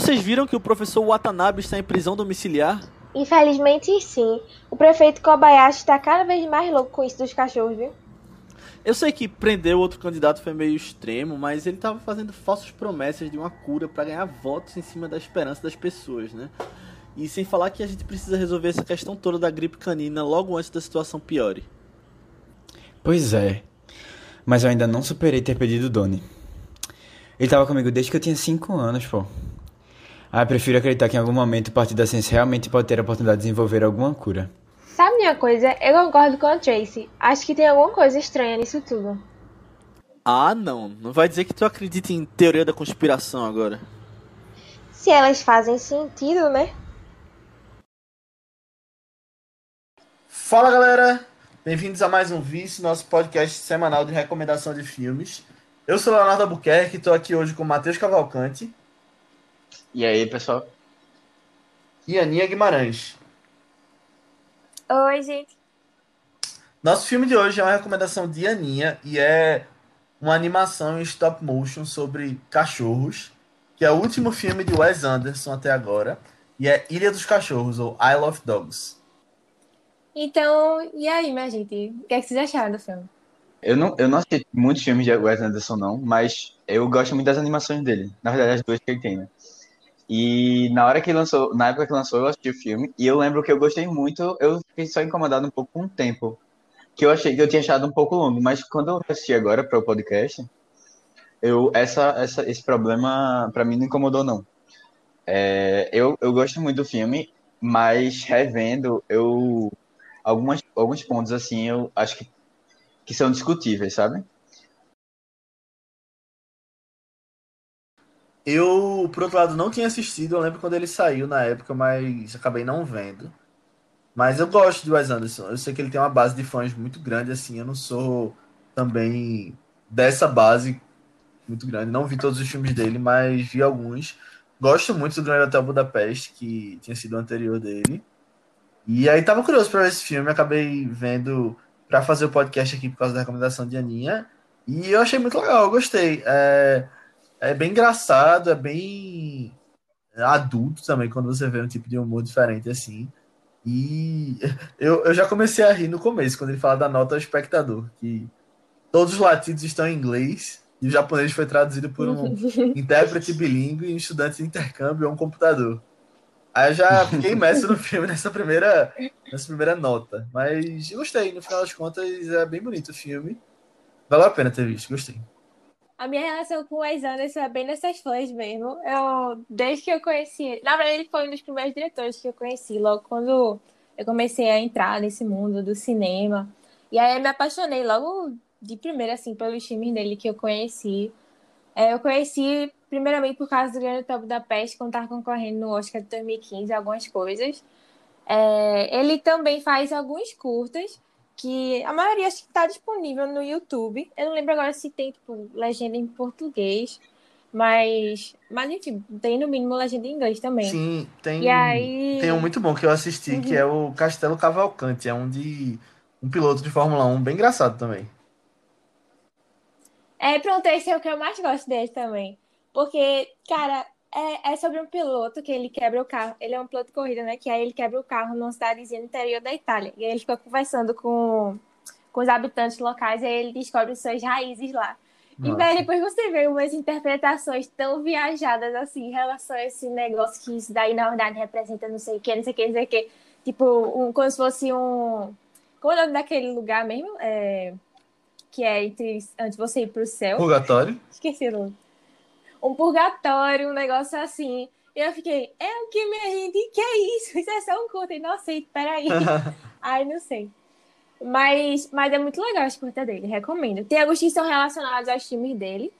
Vocês viram que o professor Watanabe está em prisão domiciliar? Infelizmente, sim. O prefeito Kobayashi está cada vez mais louco com isso dos cachorros, viu? Eu sei que prender o outro candidato foi meio extremo, mas ele estava fazendo falsas promessas de uma cura para ganhar votos em cima da esperança das pessoas, né? E sem falar que a gente precisa resolver essa questão toda da gripe canina logo antes da situação piore. Pois é. Mas eu ainda não superei ter pedido o Doni. Ele estava comigo desde que eu tinha 5 anos, pô. Ah, prefiro acreditar que em algum momento o Partido da Ciência realmente pode ter a oportunidade de desenvolver alguma cura. Sabe minha coisa? Eu concordo com a Tracy. Acho que tem alguma coisa estranha nisso tudo. Ah, não. Não vai dizer que tu acredita em teoria da conspiração agora. Se elas fazem sentido, né? Fala galera, bem-vindos a mais um Vice, nosso podcast semanal de recomendação de filmes. Eu sou Leonardo Albuquerque, estou aqui hoje com Matheus Cavalcante. E aí, pessoal? E Aninha Guimarães. Oi, gente. Nosso filme de hoje é uma recomendação de Aninha e é uma animação em stop motion sobre cachorros, que é o último filme de Wes Anderson até agora, e é Ilha dos Cachorros, ou Isle of Dogs. Então, e aí, minha gente? O que, é que vocês acharam do filme? Eu não, eu não assisti muitos filmes de Wes Anderson, não, mas eu gosto muito das animações dele. Na verdade, as duas que ele tem, né? E na hora que lançou, na época que lançou, eu assisti o filme, e eu lembro que eu gostei muito, eu fiquei só incomodado um pouco com o tempo. Que eu achei que eu tinha achado um pouco longo, mas quando eu assisti agora para o podcast, eu, essa, essa, esse problema para mim não incomodou, não. É, eu, eu gosto muito do filme, mas revendo, eu algumas, alguns pontos assim eu acho que, que são discutíveis, sabe? Eu, por outro lado, não tinha assistido. Eu lembro quando ele saiu na época, mas acabei não vendo. Mas eu gosto de Wes Anderson. Eu sei que ele tem uma base de fãs muito grande, assim. Eu não sou também dessa base muito grande. Não vi todos os filmes dele, mas vi alguns. Gosto muito do Grande Hotel Budapeste, que tinha sido o anterior dele. E aí tava curioso para ver esse filme, acabei vendo para fazer o podcast aqui por causa da recomendação de Aninha. E eu achei muito legal, eu gostei. É, é bem engraçado, é bem adulto também, quando você vê um tipo de humor diferente assim. E eu, eu já comecei a rir no começo, quando ele fala da nota ao espectador, que todos os latidos estão em inglês e o japonês foi traduzido por um intérprete bilíngue e um estudante de intercâmbio ou um computador. Aí eu já fiquei imerso no filme nessa primeira, nessa primeira nota. Mas gostei, no final das contas é bem bonito o filme. Valeu a pena ter visto, gostei. A minha relação com o Wes Anderson é bem nessas fãs mesmo. Eu, desde que eu conheci na verdade ele foi um dos primeiros diretores que eu conheci, logo quando eu comecei a entrar nesse mundo do cinema. E aí eu me apaixonei logo de primeira, assim, pelos filmes dele que eu conheci. É, eu conheci primeiramente por causa do Grande Hotel da Peste, quando estava concorrendo no Oscar de 2015, algumas coisas. É, ele também faz alguns curtas que a maioria acho que está disponível no YouTube. Eu não lembro agora se tem tipo, legenda em português, mas, mas enfim, tem no mínimo legenda em inglês também. Sim, tem, e aí... tem um muito bom que eu assisti, uhum. que é o Castelo Cavalcante. É um de um piloto de Fórmula 1, bem engraçado também. É, pronto, esse é o que eu mais gosto dele também. Porque, cara, é, é, sobre um piloto que ele quebra o carro. Ele é um piloto de corrida, né? Que aí ele quebra o carro numa cidadezinha no interior da Itália. E aí ele fica conversando com, com os habitantes locais e aí ele descobre suas raízes lá. Nossa. E daí depois você vê umas interpretações tão viajadas assim em relação a esse negócio que isso daí na verdade representa não sei o que, não sei o que, não sei o que. Tipo, um, como se fosse um. Como é o nome daquele lugar mesmo? É... Que é entre, antes de você ir pro céu. Purgatório? Esqueci o nome um purgatório, um negócio assim. E eu fiquei, é o que minha gente, que é isso? Isso é só um. E não sei, peraí. Ai, não sei. Mas, mas é muito legal a curta dele, recomendo. Tem alguns que são relacionados aos filmes dele.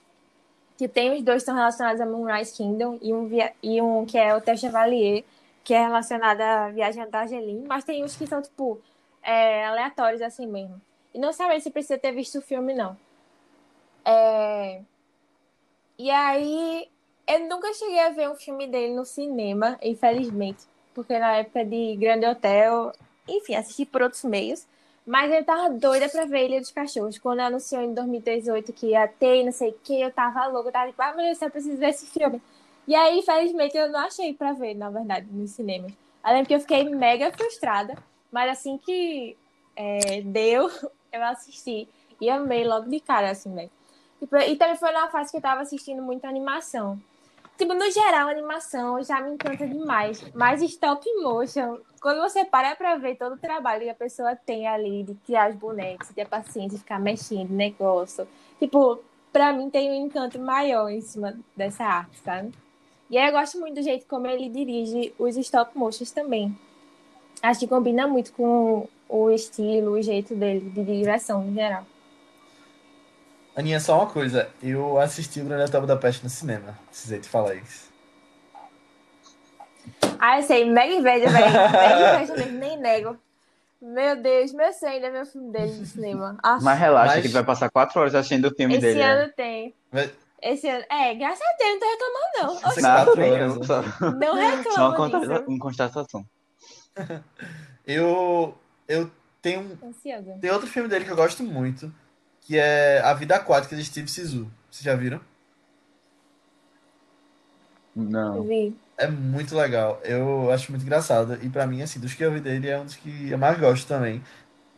Que tem os dois que são relacionados a Moonrise Kingdom e um, via, e um que é o Tel Chevalier, que é relacionado à Viagem da Argelim. Mas tem uns que são, tipo, é, aleatórios assim mesmo. E não sabe se precisa ter visto o filme, não. É, e aí, eu nunca cheguei a ver um filme dele no cinema, infelizmente. Porque na época de Grande Hotel, enfim, assisti por outros meios. Mas eu tava doida pra ver Ilha dos Cachorros. Quando anunciou em 2018 que ia ter não sei o que, eu tava louca. Eu tava tipo, ah, meu Deus, eu preciso ver esse filme. E aí, infelizmente, eu não achei pra ver, na verdade, no cinema. Lembro que eu fiquei mega frustrada, mas assim que é, deu, eu assisti. E amei logo de cara, assim, velho. Tipo, e também foi na fase que eu tava assistindo muita animação. Tipo, no geral, animação já me encanta demais. Mas stop motion, quando você para pra ver todo o trabalho que a pessoa tem ali de criar os bonecos, ter paciência, ficar mexendo, negócio. Tipo, pra mim tem um encanto maior em cima dessa arte, sabe? E aí eu gosto muito do jeito como ele dirige os stop motions também. Acho que combina muito com o estilo, o jeito dele de direção em geral. Aninha, só uma coisa. Eu assisti o Grande Hotel da Peste no cinema. Precisei te falar isso. Ah, eu sei, mega inveja, velho. Mega inveja mesmo, nem nego. Meu Deus, meu sonho ainda é meu filme dele no cinema. Aff, Mas relaxa Mas- que vai passar quatro horas assistindo o filme esse dele. né? ano tem. Mas- Esse ano. É, graças a Deus, não tô reclamando, não. Oxi, Não, Não, só, não reclamo só uma constata- uma constatação. Eu, eu tenho, Ansiosa. tem outro filme dele que eu gosto muito, que é A Vida Aquática de Steve Sisu. Vocês já viram? Não. Vi. É muito legal. Eu acho muito engraçado. E pra mim, assim, dos que eu vi dele, é um dos que eu mais gosto também.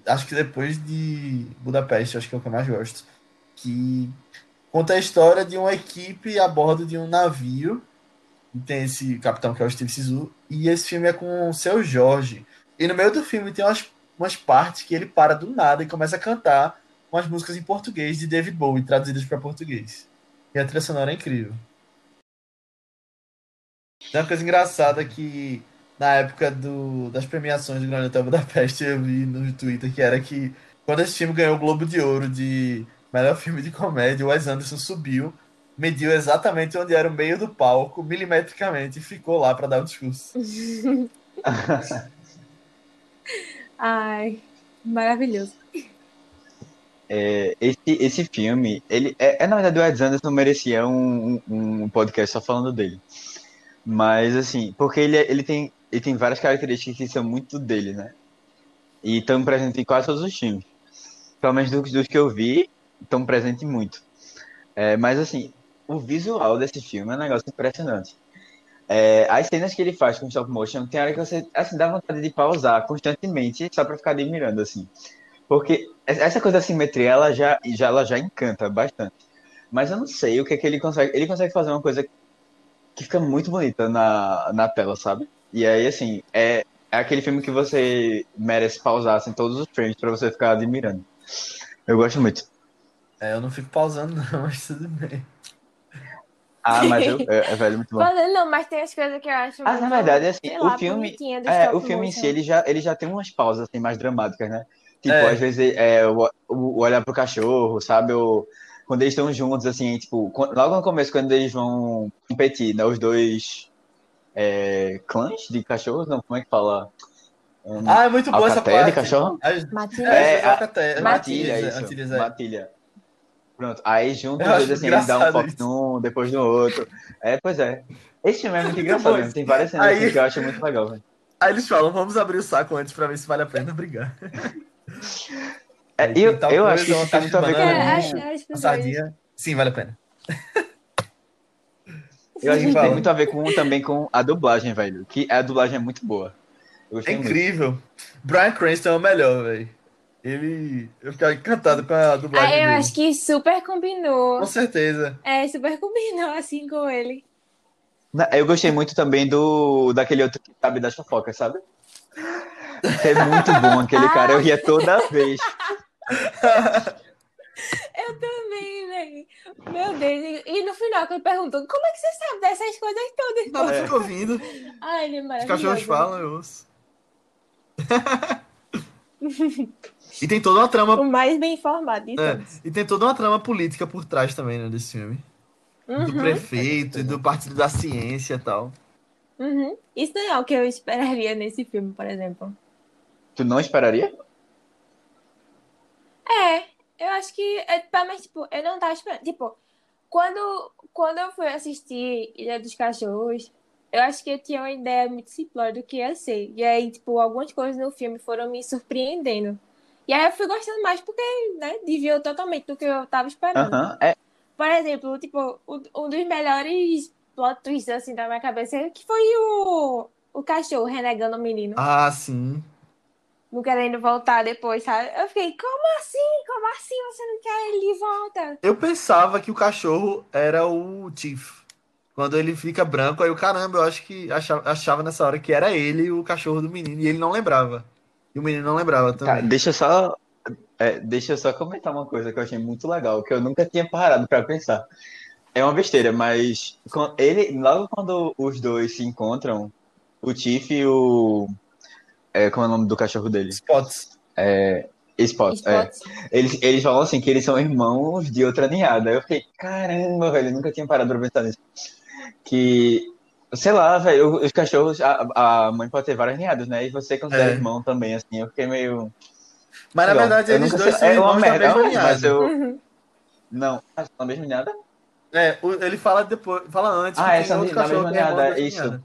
Acho que depois de Budapeste, acho que é o que eu mais gosto. Que conta a história de uma equipe a bordo de um navio. E tem esse capitão que é o Steve Sisu. E esse filme é com o seu Jorge. E no meio do filme tem umas, umas partes que ele para do nada e começa a cantar umas músicas em português de David Bowie, traduzidas para português. E a trilha sonora é incrível. Tem uma coisa engraçada que na época do, das premiações do Grande Hotel Budapeste eu vi no Twitter que era que quando esse filme ganhou o Globo de Ouro de melhor filme de comédia, o Wes Anderson subiu, mediu exatamente onde era o meio do palco, milimetricamente, e ficou lá para dar o discurso. Ai, maravilhoso. É, esse, esse filme, ele é, é, na verdade o Wes Anderson merecia um, um, um podcast só falando dele. Mas assim, porque ele, é- ele, tem, ele tem várias características que são muito dele, né? E estão presentes em quase todos os filmes. Pelo menos dos, dos que eu vi, estão presentes muito. É, mas assim, o visual desse filme é um negócio impressionante. É, as cenas que ele faz com stop motion, tem hora que você assim, dá vontade de pausar constantemente só pra ficar admirando, assim. Porque essa coisa da simetria, ela já, já, ela já encanta bastante. Mas eu não sei o que é que ele consegue. Ele consegue fazer uma coisa que fica muito bonita na, na tela, sabe? E aí, assim, é, é aquele filme que você merece pausar assim, todos os frames pra você ficar admirando. Eu gosto muito. É, eu não fico pausando, não, mas tudo bem. Ah, mas eu, é, é velho, muito bom. Mas, não, mas tem as coisas que eu acho. Ah, muito, na verdade, assim, sei o lá, filme- É, o filme em si, ele já, ele já tem umas pausas assim, mais dramáticas, né? Tipo, É. às vezes é, olhar pro cachorro, sabe? O, quando eles estão juntos, assim, tipo, logo no começo, quando eles vão competir, né? Os dois é, clãs de cachorros, não, como é que fala? Um, Ah, é muito boa essa alcateia de parte. cachorro? As- Matilha. É, É, é, alcateia, Matilha, Matilhas, isso. Matilhas, é. Matilha. Pronto, aí juntos Eu acho eles assim, eles dão um foco num, depois no outro. É, pois é. Esse filme é muito engraçado, mesmo. tem várias cenas Aí- assim, que eu acho muito legal, velho. Aí eles falam, vamos abrir o saco antes pra ver se vale a pena brigar. É, eu, eu coisa, acho que tem muito a ver com. É, dois. sardinha. Sim, vale a pena. Eu acho que tem muito a ver com, também com a dublagem, velho. Que a dublagem é muito boa. Eu É gostei muito. incrível. Brian Cranston é o melhor, velho. Ele. Eu ficava encantado com a dublagem Ah, eu dele. acho que super combinou. Com certeza. É, super combinou assim com ele. Eu gostei muito também do daquele outro que sabe das fofocas, sabe? É muito bom aquele cara, eu ria toda vez. Eu também, velho. Meu Deus. E, no final, que ele perguntou, como é que você sabe dessas coisas todas? Nada É. fica ouvindo. Ai, ele é Os maravilhoso. cachorros falam, eu ouço. e tem toda uma trama. O mais bem informado de é, e tem toda uma trama política por trás também, né, desse filme. Do Uhum, prefeito e do Partido da Ciência e tal. uhum. Isso não é o que eu esperaria nesse filme, por exemplo. Tu não esperaria? É, eu acho que, é, pelo menos, tipo, eu não tava esperando. Tipo, quando, quando eu fui assistir Ilha dos Cachorros, eu acho que eu tinha uma ideia muito simplória do que ia ser. E aí, tipo, algumas coisas no filme foram me surpreendendo. E aí eu fui gostando mais porque, né, desviou totalmente do que eu tava esperando. Aham. É, Por exemplo, tipo, um dos melhores plot twist assim da minha cabeça, que foi o, o cachorro renegando o menino, Ah, sim. Não querendo voltar depois, sabe? Eu fiquei, como assim? Como assim você não quer ele de volta? Eu pensava que o cachorro era o Tiff. Quando ele fica branco, aí eu, caramba, eu acho que achava, achava nessa hora que era ele o cachorro do menino, e ele não lembrava. E o menino não lembrava Cara, também. deixa eu só, é, deixa eu só comentar uma coisa que eu achei muito legal, que eu nunca tinha parado pra pensar. É uma besteira, mas ele, logo quando os dois se encontram, o Tiff e o. É, como é o nome do cachorro dele? Spots. Spot. É. Spots. Eles, eles falam assim que eles são irmãos de outra ninhada. Eu fiquei, caramba, velho, eu nunca tinha parado pra pensar nisso. Que, sei lá, velho, os cachorros, a, a mãe pode ter várias ninhadas, né? E você considera É. irmão também, assim. Eu fiquei meio. Mas na verdade Eu eles nunca dois sei- são é uma irmãos da merda, mesma mas linhagem. eu. Uhum. Não, são da mesma ninhada? É, ele fala depois, fala antes Ah, que essa outro da cachorro mesma é ninhada, isso. ninhada.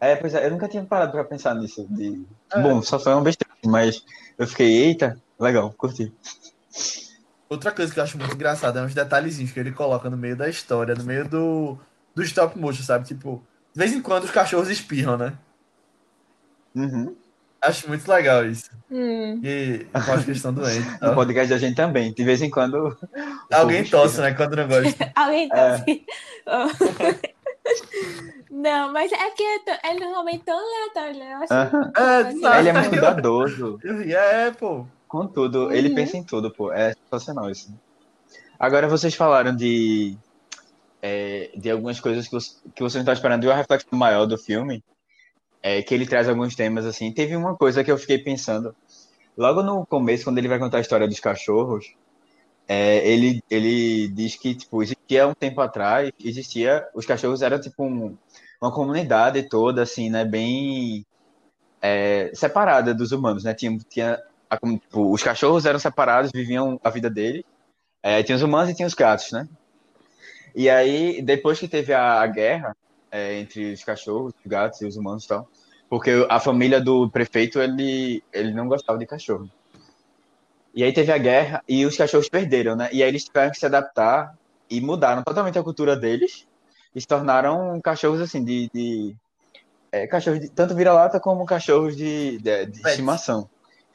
É, pois é, eu nunca tinha parado pra pensar nisso. De... É. Bom, só foi uma besteira, mas eu fiquei, eita, legal, curti. Outra coisa que eu acho muito engraçada é uns detalhezinhos que ele coloca no meio da história, no meio do, do stop motion, sabe? Tipo, de vez em quando os cachorros espirram, né? Uhum. Acho muito legal isso. Hum. E com as questão doente. e No podcast da gente também, de vez em quando. Alguém tosse, né? Quando não gosta. Alguém tá É. Não, mas é porque é tão- é normalmente tão aleatório, né? Eu acho Aham. É, Ele. Ele é muito cuidadoso Eu ri, É, pô. com tudo. Ele Uhum. pensa em tudo, pô. É sensacional isso. Agora vocês falaram de, é, de algumas coisas que, você, que vocês não estão esperando e uma reflexão maior do filme. É que ele traz alguns temas assim. Teve uma coisa que eu fiquei pensando. Logo no começo, quando ele vai contar a história dos cachorros, é, ele, ele diz que, tipo, existia um tempo atrás, existia, os cachorros eram, tipo, um- uma comunidade toda, assim, né, bem é, separada dos humanos, né, tinha, tinha a tipo, os cachorros eram separados, viviam a vida deles, é, tinha os humanos e tinha os gatos, né, e aí, depois que teve a, a guerra é, entre os cachorros, os gatos e os humanos e tal, porque a família do prefeito, ele, ele não gostava de cachorro. E aí teve a guerra e os cachorros perderam, né? E aí eles tiveram que se adaptar e mudaram totalmente a cultura deles e se tornaram cachorros assim de, de é, cachorros de, tanto vira-lata como cachorros de, de, de estimação.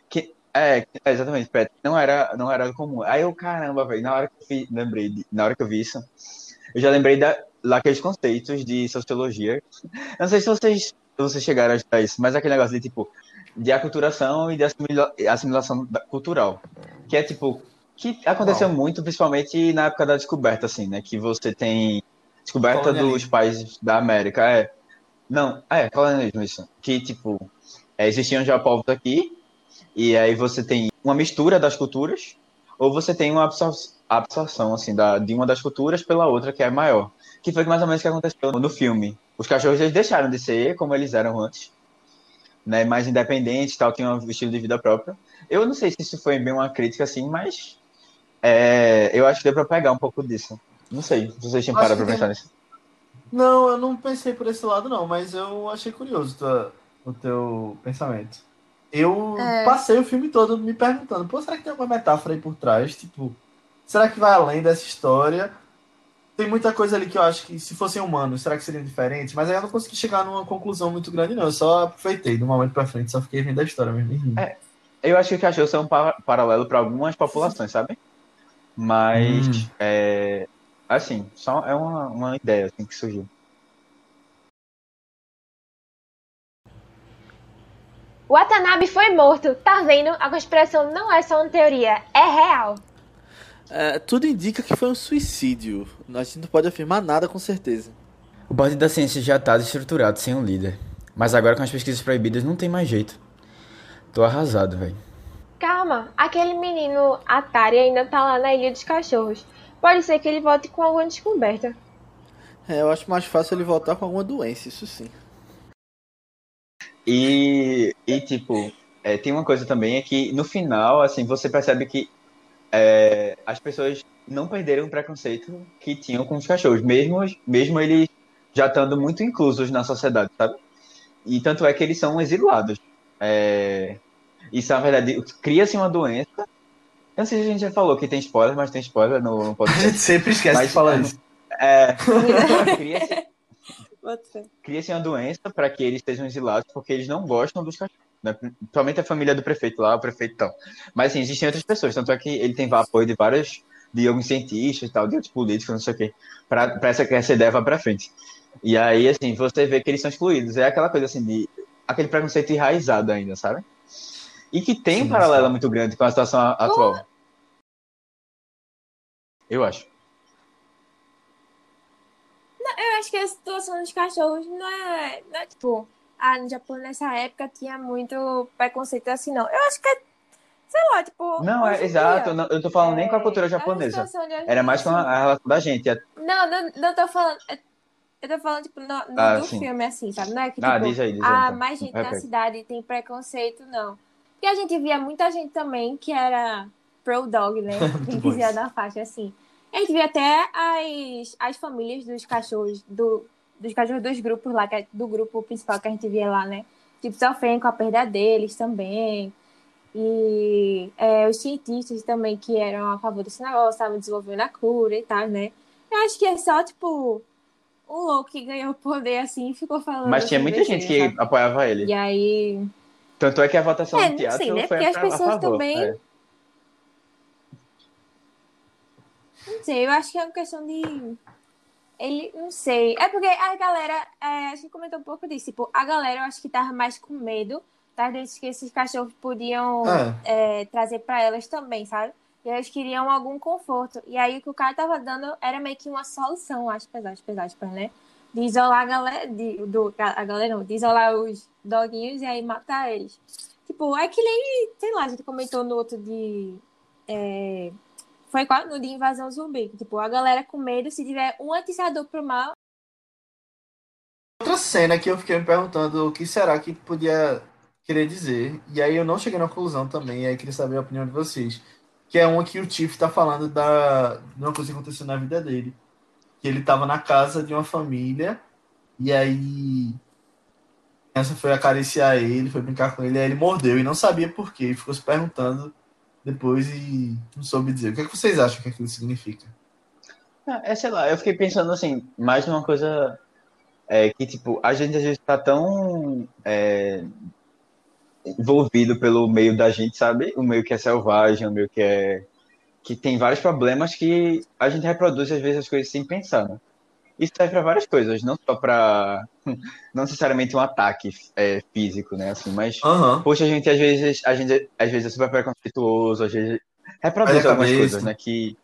Que é, é, exatamente, pet. Não era não era comum. Aí eu caramba, velho, na hora que eu vi, lembrei, de- na hora que eu vi isso, eu já lembrei da daqueles conceitos de sociologia. Eu não sei se vocês vocês chegaram a estudar isso, mas aquele negócio de tipo de aculturação e de assimila- assimilação cultural. Que é tipo, que aconteceu muito, principalmente na época da descoberta, assim, né? Que você tem descoberta dos países da América. É. Não, é, colonialismo, isso. Que, tipo, é, existiam já povos aqui, e aí você tem uma mistura das culturas, ou você tem uma absor absorção, assim, da, de uma das culturas pela outra, que é maior. Que foi mais ou menos o que aconteceu no filme. Os cachorros, eles deixaram de ser como eles eram antes né, mais independentes, tal, tinha um estilo de vida próprio. Eu não sei se isso foi bem uma crítica assim, mas é, eu acho que deu pra pegar um pouco disso. Não sei se vocês tinham parado tem- pensar nisso. Não, eu não pensei por esse lado, não, mas eu achei curioso tua- o teu pensamento. Eu É. passei o filme todo me perguntando, pô, será que tem alguma metáfora aí por trás? Tipo, será que vai além dessa história? Tem muita coisa ali que eu acho que se fossem humanos, será que seriam diferentes? Mas aí eu não consegui chegar numa conclusão muito grande, não. Eu só aproveitei de um momento pra frente, só fiquei vendo a história mesmo. É. Eu acho que cachorros são um pa- paralelo para algumas populações, sabe? Mas, Hum. é, assim, só é uma, uma ideia assim, que surgiu. O Watanabe foi morto. Tá vendo? A conspiração não é só uma teoria, é real. É, tudo indica que foi um suicídio. A gente não pode afirmar nada com certeza. O Partido da Ciência já tá estruturado sem um líder. Mas agora com as pesquisas proibidas não tem mais jeito. Tô arrasado, velho. Calma, aquele menino Atari ainda tá lá na Ilha dos Cachorros. Pode ser que ele volte com alguma descoberta. É, eu acho mais fácil ele voltar com alguma doença, isso sim. E, e tipo, é, tem uma coisa também é que no final, assim, você percebe que é, as pessoas não perderam o preconceito que tinham com os cachorros, mesmo, mesmo eles já estando muito inclusos na sociedade, sabe? E tanto é que eles são exilados. É, isso, na verdade, cria-se uma doença. Eu não sei se a gente já falou que tem spoiler, mas tem spoiler no, no A podcast. gente sempre esquece Mas de falar falando- isso. É, cria-se cria-se uma doença para que eles sejam exilados porque eles não gostam dos cachorros. Né? Principalmente a família do prefeito lá, o prefeito tal. Mas assim, existem outras pessoas, tanto é que ele tem apoio de vários, de alguns cientistas e tal, de outros políticos, não sei o quê, para essa, essa ideia vá para frente. E aí, assim, você vê que eles são excluídos. É aquela coisa assim de. aquele preconceito enraizado ainda, sabe? E que tem um Sim, paralelo sim. muito grande com a situação atual. Eu acho. Eu acho que a situação dos cachorros não é, não é tipo, ah, no Japão nessa época tinha muito preconceito assim, não. Eu acho que é, sei lá, tipo. Não, é exato. dia, não- eu tô falando nem com a cultura é, japonesa. a situação de hoje em Era mais com a, a relação da gente. A- Não, não, não tô falando. Eu tô falando, tipo, no, no- Ah, do sim. filme, assim, sabe? Não é que, Ah, tipo, diz aí, diz aí. ah, então. mais gente na cidade tem preconceito, não. Porque a gente via muita gente também que era pro dog, né? Quem isso. da faixa, assim. A gente via até as, as famílias dos cachorros, do, dos cachorros dos grupos lá, é- do grupo principal que a gente via lá, né? Tipo, sofrendo com a perda deles também. E é, os cientistas também que eram a favor desse negócio, estavam desenvolvendo a cura e tal, né? Eu acho que é só, tipo, um louco que ganhou poder assim e ficou falando. Mas tinha muita gente que sabe? apoiava ele. E aí. Tanto é que a votação É, do teatro sei, né? foi Porque a, as pessoas favor. também- é. Não sei, eu acho que é uma questão de. Ele, não sei. É porque a galera, é, a gente comentou um pouco disso. Tipo, a galera eu acho que tava mais com medo das doenças que esses cachorros podiam É. é, trazer pra elas também, sabe? E elas queriam algum conforto. E aí o que o cara tava dando era meio que uma solução, aspas, aspas, aspas, né? De isolar a galera, de, do, a galera não, de isolar os doguinhos e aí matar eles. Tipo, é que nem, sei lá, a gente comentou no outro de. é, foi qual? No de invasão zumbi. Tipo, a galera com medo, se tiver um atiçador pro mal, Outra cena que eu fiquei me perguntando o que será que podia querer dizer. E aí eu não cheguei na conclusão também, e aí queria saber a opinião de vocês. Que é uma que o Tiff tá falando da, de uma coisa que aconteceu na vida dele. Que ele tava na casa de uma família, e aí essa foi acariciar ele, foi brincar com ele, aí ele mordeu e não sabia por quê, e ficou se perguntando depois e não soube dizer. O que, é que vocês acham que aquilo significa? Ah, É, sei lá, eu fiquei pensando assim, mais numa coisa é, que, tipo, a gente às vezes tá tão é, envolvido pelo meio da gente, sabe? O meio que é selvagem, o meio que é. que tem vários problemas que a gente reproduz às vezes as coisas sem pensar, né? Isso serve para várias coisas, não só para não necessariamente um ataque é, físico, né? Assim, mas Aham. Poxa, a gente às vezes, a gente às vezes é super preconceituoso, às vezes reproduz algumas cabeça. coisas, né? Que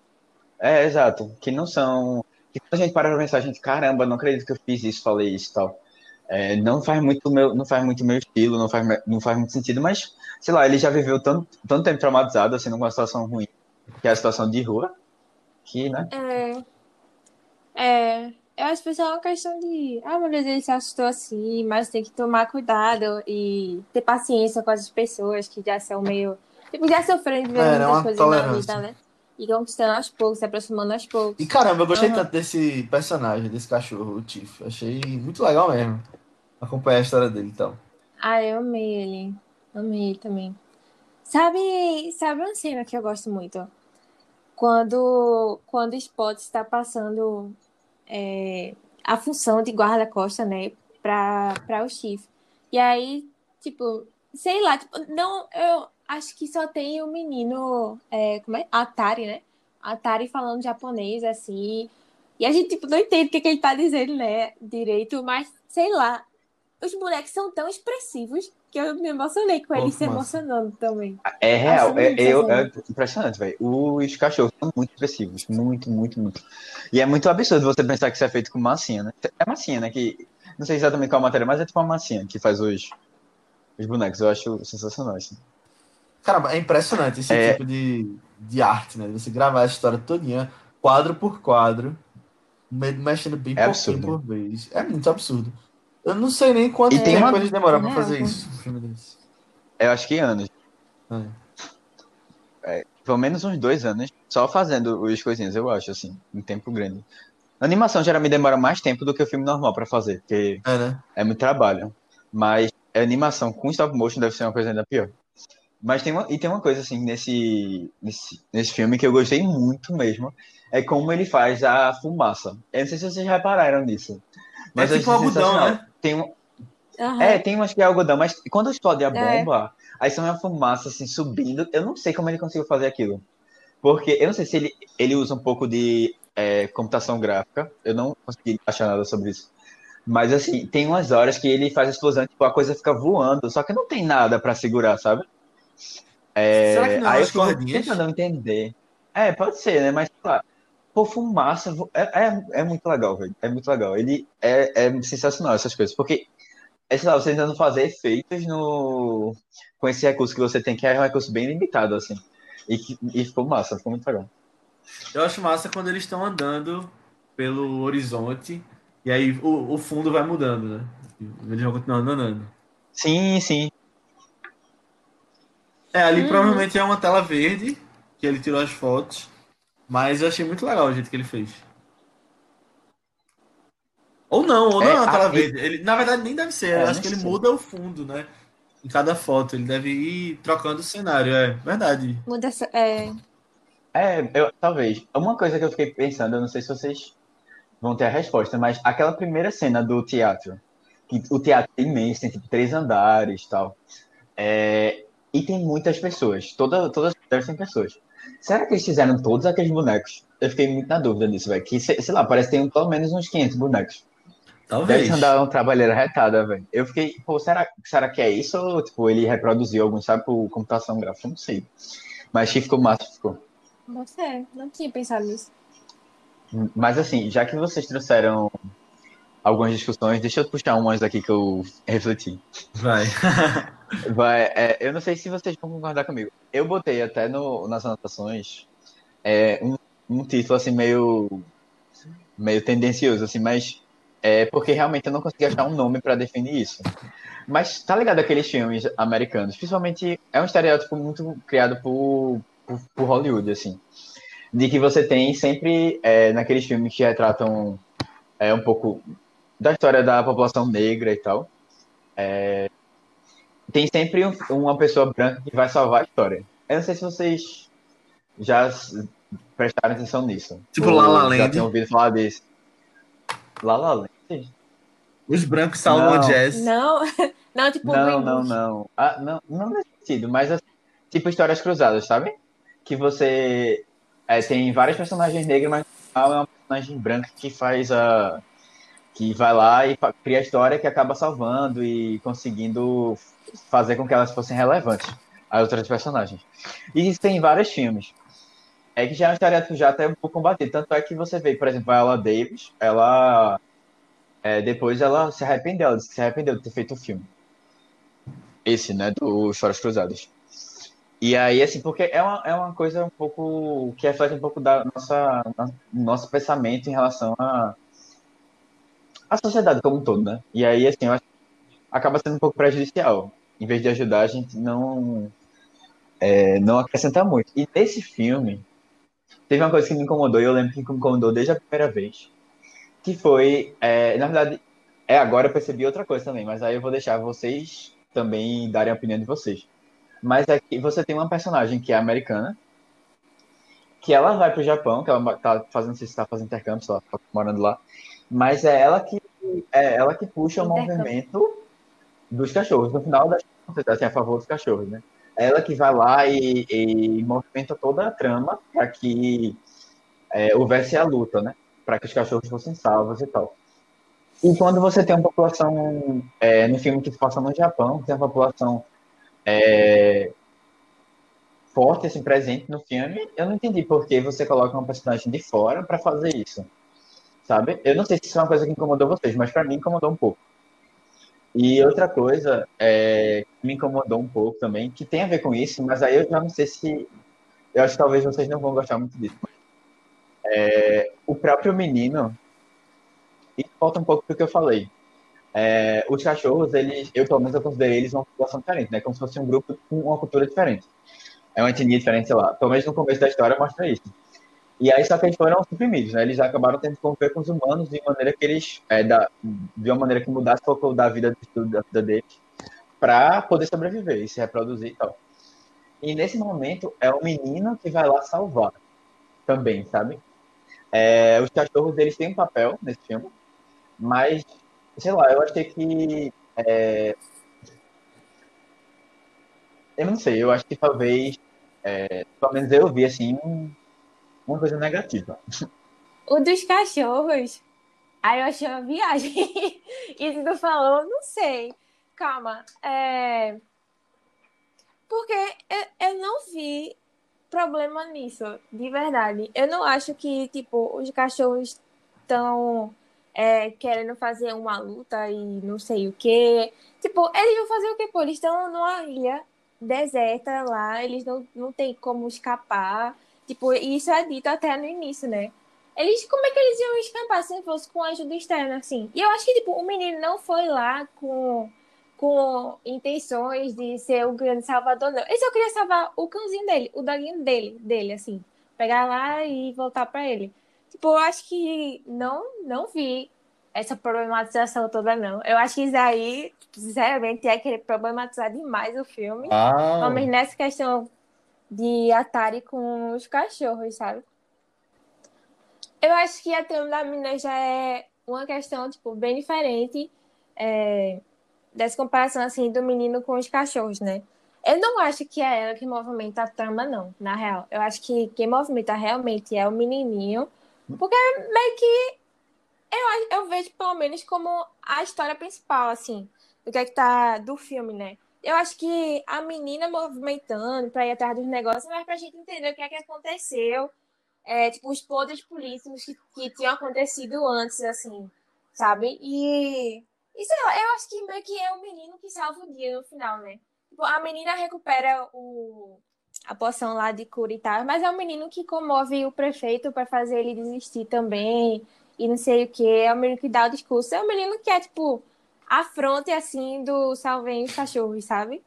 é exato, que não são. Que quando a gente para pra pensar, a gente, caramba, não acredito que eu fiz isso, falei isso e tal. É, não faz muito meu, não faz muito meu estilo, não faz, não faz muito sentido, mas sei lá, ele já viveu tanto, tanto tempo traumatizado, assim, numa situação ruim, que é a situação de rua, que, né? É. É. Eu acho que foi só uma questão de. Ah, meu Deus, ele se assustou assim, mas tem que tomar cuidado e ter paciência com as pessoas que já são meio. Tipo, já sofrendo de ver É, né, muitas coisas na vida, né? E conquistando aos poucos, se aproximando aos poucos. E caramba, eu gostei Aham. tanto desse personagem, desse cachorro, o Tiff. Achei muito legal mesmo. Acompanhar a história dele então. Ah, eu amei ele. Amei ele também. Sabe, sabe uma cena que eu gosto muito? Quando, quando o Spot está passando é, a função de guarda-costa, né, para o Chief. E aí, tipo, sei lá, tipo, não, eu acho que só tem o menino, é, como é? Atari, né? Atari falando japonês, assim. E a gente, tipo, não entende o que, que ele tá dizendo, né, direito, mas sei lá. Os bonecos são tão expressivos que eu me emocionei com que se massa. emocionando também. É real, é, é sensacional. impressionante, velho. Os cachorros são muito expressivos, muito, muito, muito. E é muito absurdo você pensar que isso é feito com massinha, né? É massinha, né? Que, não sei exatamente qual a matéria, mas é tipo uma massinha que faz os, os bonecos. Eu acho sensacional, assim. Caramba, é impressionante esse É. tipo de, de arte, né? Você gravar a história todinha, quadro por quadro, me- mexendo bem É pouquinho absurdo. por vez. É muito absurdo. Eu não sei nem quanto E tem tempo uma- eles demoraram pra É, fazer pô. isso. Um desse. Eu acho que anos. É. Pelo menos uns dois anos, só fazendo os coisinhas, eu acho, assim, em tempo grande. A animação geralmente demora mais tempo do que o filme normal pra fazer, porque É, né? é muito trabalho. Mas a animação com stop motion deve ser uma coisa ainda pior. Mas tem uma, e tem uma coisa assim nesse, nesse, nesse filme que eu gostei muito mesmo, é como ele faz a fumaça. Eu não sei se vocês repararam nisso. Mas é eu tipo algodão, né? Tem, um- Aham. é, tem umas que é algodão, mas quando explode a É. bomba, aí são uma fumaça assim subindo. Eu não sei como ele conseguiu fazer aquilo. Porque eu não sei se ele, ele usa um pouco de é, computação gráfica. Eu não consegui achar nada sobre isso. Mas assim, tem umas horas que ele faz a explosão, tipo, a coisa fica voando, só que não tem nada pra segurar, sabe? É, Será que não é aí eu umas fico cordinhas? tentando entender. É, pode ser, né? Mas, sei lá, pô, fumaça é, é, é muito legal, velho. É muito legal. Ele é, é sensacional, essas coisas. Porque, é, sei lá, você tentando fazer efeitos no... com esse recurso que você tem, que é um recurso bem limitado, assim. E, e ficou massa, ficou muito legal. Eu acho massa quando eles estão andando pelo horizonte e aí o, o fundo vai mudando, né? Eles vão continuando andando. Sim, sim. É, ali Uhum. provavelmente é uma tela verde que ele tirou as fotos, mas eu achei muito legal o jeito que ele fez. Ou não, ou não É, é uma tela a- verde. Ele, na verdade, nem deve ser. É, eu acho que ele sei. muda o fundo, né? Em cada foto. Ele deve ir trocando o cenário. É verdade. Muda essa- é, É, eu, talvez. Uma coisa que eu fiquei pensando, eu não sei se vocês vão ter a resposta, mas aquela primeira cena do teatro, que o teatro é imenso, tem tipo três andares e tal, é, e tem muitas pessoas, toda, todas as tem pessoas. Será que eles fizeram todos aqueles bonecos? Eu fiquei muito na dúvida disso, velho. Que, sei sei lá, parece que tem pelo menos uns 500 bonecos. Talvez. Deve andar uma trabalheira retada, velho. Eu fiquei, pô, será, será que é isso? Ou, tipo, ele reproduziu algum, sabe, por computação gráfica? Não sei. Mas que ficou massa, ficou. você, não tinha pensado nisso. Mas assim, já que vocês trouxeram algumas discussões, deixa eu puxar umas aqui que eu refleti. Vai. Vai, é, eu não sei se vocês vão concordar comigo. Eu botei até no, nas anotações é, um, um título assim meio meio tendencioso, assim, mas é porque realmente eu não consegui achar um nome para definir isso. Mas tá ligado aqueles filmes americanos, principalmente é um estereótipo muito criado por, por, por Hollywood, assim, de que você tem sempre é, naqueles filmes que retratam é, um pouco da história da população negra e tal. é, tem sempre um- uma pessoa branca que vai salvar a história. Eu não sei se vocês já prestaram atenção nisso. Tipo Ou La La Já Land. tinham ouvido falar disso. La La Land? Os brancos salvam Não. a Jazz. Não, não tipo Não, não, não. Ah, não. Não nesse sentido, mas assim, tipo histórias cruzadas, sabe? Que você é, tem várias personagens negras, mas no final é uma personagem branca que faz a. que vai lá e cria a história que acaba salvando e conseguindo fazer com que elas fossem relevantes às outras personagens. E isso tem em vários filmes. É que já é história que já até um pouco combatida. Tanto é que você vê, por exemplo, a Ella Davis, ela. é, depois ela se arrependeu, ela disse que se arrependeu de ter feito o filme. Esse, né, do Histórias Cruzadas. E aí, assim, porque é uma, é uma coisa um pouco. que reflete um pouco da nossa, no- nosso pensamento em relação a. a sociedade como um todo, né? E aí, assim, eu acho acaba sendo um pouco prejudicial. Em vez de ajudar, a gente não. é, não acrescenta muito. E nesse filme, teve uma coisa que me incomodou, e eu lembro que me incomodou desde a primeira vez. Que foi. é, na verdade, é agora eu percebi outra coisa também, mas aí eu vou deixar vocês também darem a opinião de vocês. Mas é que você tem uma personagem que é americana, que ela vai pro Japão, que ela tá fazendo, se tá fazendo intercâmbio, sei lá, tá morando lá, mas é ela que é ela que puxa o movimento dos cachorros. No final das contas, assim, a favor dos cachorros, né? É ela que vai lá e, e movimenta toda a trama para que é, houvesse a luta, né? Para que os cachorros fossem salvos e tal. E quando você tem uma população, é, no filme que se passa no Japão, tem uma população é, forte, assim, presente no filme, eu não entendi por que você coloca uma personagem de fora para fazer isso, sabe? Eu não sei se isso é uma coisa que incomodou vocês, mas para mim incomodou um pouco. E outra coisa é, que me incomodou um pouco também, que tem a ver com isso, mas aí eu já não sei se. Eu acho que talvez vocês não vão gostar muito disso. é, o próprio menino. Isso volta um pouco do que eu falei. É, os cachorros, eles, eu pelo menos eu considero eles uma população diferente, né? Como se fosse um grupo com uma cultura diferente. É uma etnia diferente, sei lá. Pelo menos no começo da história mostra isso. E aí só que eles foram suprimidos, né? Eles acabaram tendo que conviver com os humanos de maneira que eles, é, da, de uma maneira que mudasse um pouco da vida, da vida deles, para poder sobreviver e se reproduzir e tal. E nesse momento é o menino que vai lá salvar também, sabe? É, os cachorros eles têm um papel nesse filme, mas sei lá, eu achei que é, eu não sei, eu acho que talvez é, pelo menos eu vi assim uma coisa negativa. O dos cachorros, aí eu achei uma viagem. e tu falou, não sei. Calma, é porque eu, eu não vi problema nisso, de verdade. Eu não acho que, tipo, os cachorros estão é, querendo fazer uma luta e não sei o quê. Tipo, eles vão fazer o quê, pô? Eles estão numa ilha deserta lá, eles não, não tem como escapar. Tipo, isso é dito até no início, né? Eles, como é que eles iam escapar se não fosse com ajuda externa, assim? E eu acho que, tipo, o menino não foi lá com com intenções de ser o grande salvador, não. Ele só queria salvar o cãozinho dele, o doguinho dele, dele, assim. Pegar lá e voltar para ele. Tipo, eu acho que não, não vi essa problematização toda, não. Eu acho que isso aí, sinceramente, é querer problematizar demais o filme. Ah. Mas nessa questão de Atari com os cachorros, sabe? Eu acho que a trama da menina já é uma questão, tipo, bem diferente. É, dessa comparação assim do menino com os cachorros, né? Eu não acho que é ela que movimenta a trama, não, na real. Eu acho que quem movimenta realmente é o menininho, porque meio que eu, eu vejo pelo menos como a história principal, assim, do que é que tá do filme, né? Eu acho que a menina movimentando para ir atrás dos negócios, mas pra gente entender o que é que aconteceu, é, tipo, os poderes políticos que, que tinham acontecido antes, assim, sabe? E e sei lá, eu acho que meio que é o menino que salva o dia no final, né? Tipo, a menina recupera o, a poção lá de cura e tal, mas é o menino que comove o prefeito para fazer ele desistir também, e não sei o que. É o menino que dá o discurso. É o menino que é, tipo, a fronte, assim, do Salvem os Cachorros, sabe?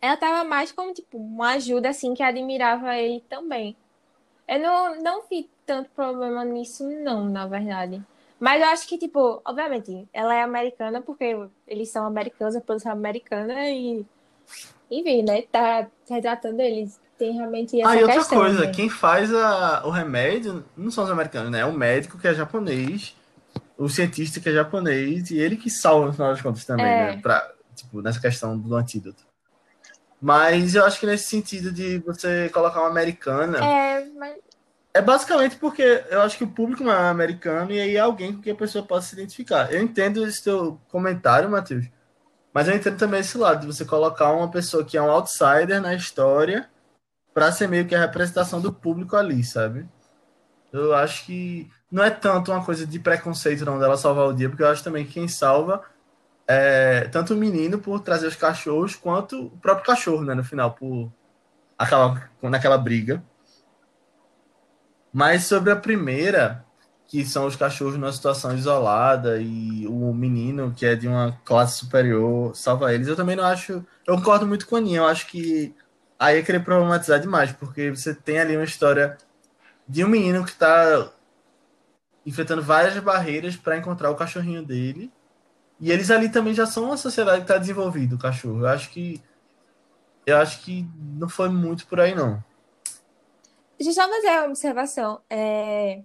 Ela tava mais como, tipo, uma ajuda, assim, que admirava ele também. Eu não, não vi tanto problema nisso, não, na verdade. Mas eu acho que, tipo, obviamente, ela é americana porque eles são americanos, a produção americana e. Enfim, né? Tá retratando eles. Tem realmente essa Ah, e outra questão, coisa, né? quem faz a- o remédio não são os americanos, né? É o médico que é japonês, o cientista que é japonês, e ele que salva no final das contas também, É. né? Pra, tipo, nessa questão do antídoto. Mas eu acho que nesse sentido de você colocar uma americana. É, mas. É basicamente porque eu acho que o público não é americano e aí é alguém com quem a pessoa possa se identificar. Eu entendo esse teu comentário, Matheus, mas eu entendo também esse lado, de você colocar uma pessoa que é um outsider na história para ser meio que a representação do público ali, sabe? Eu acho que não é tanto uma coisa de preconceito não dela salvar o dia, porque eu acho também que quem salva é tanto o menino por trazer os cachorros, quanto o próprio cachorro, né, no final, por com- naquela briga. Mas sobre a primeira, que são os cachorros numa situação isolada e o menino, que é de uma classe superior, salva eles, eu também não acho. Eu concordo muito com a Aninha, eu acho que aí é querer problematizar demais, porque você tem ali uma história de um menino que está enfrentando várias barreiras para encontrar o cachorrinho dele. E eles ali também já são uma sociedade que está desenvolvida, o cachorro. Eu acho que. Eu acho que não foi muito por aí, não. Deixa eu só fazer uma observação. É,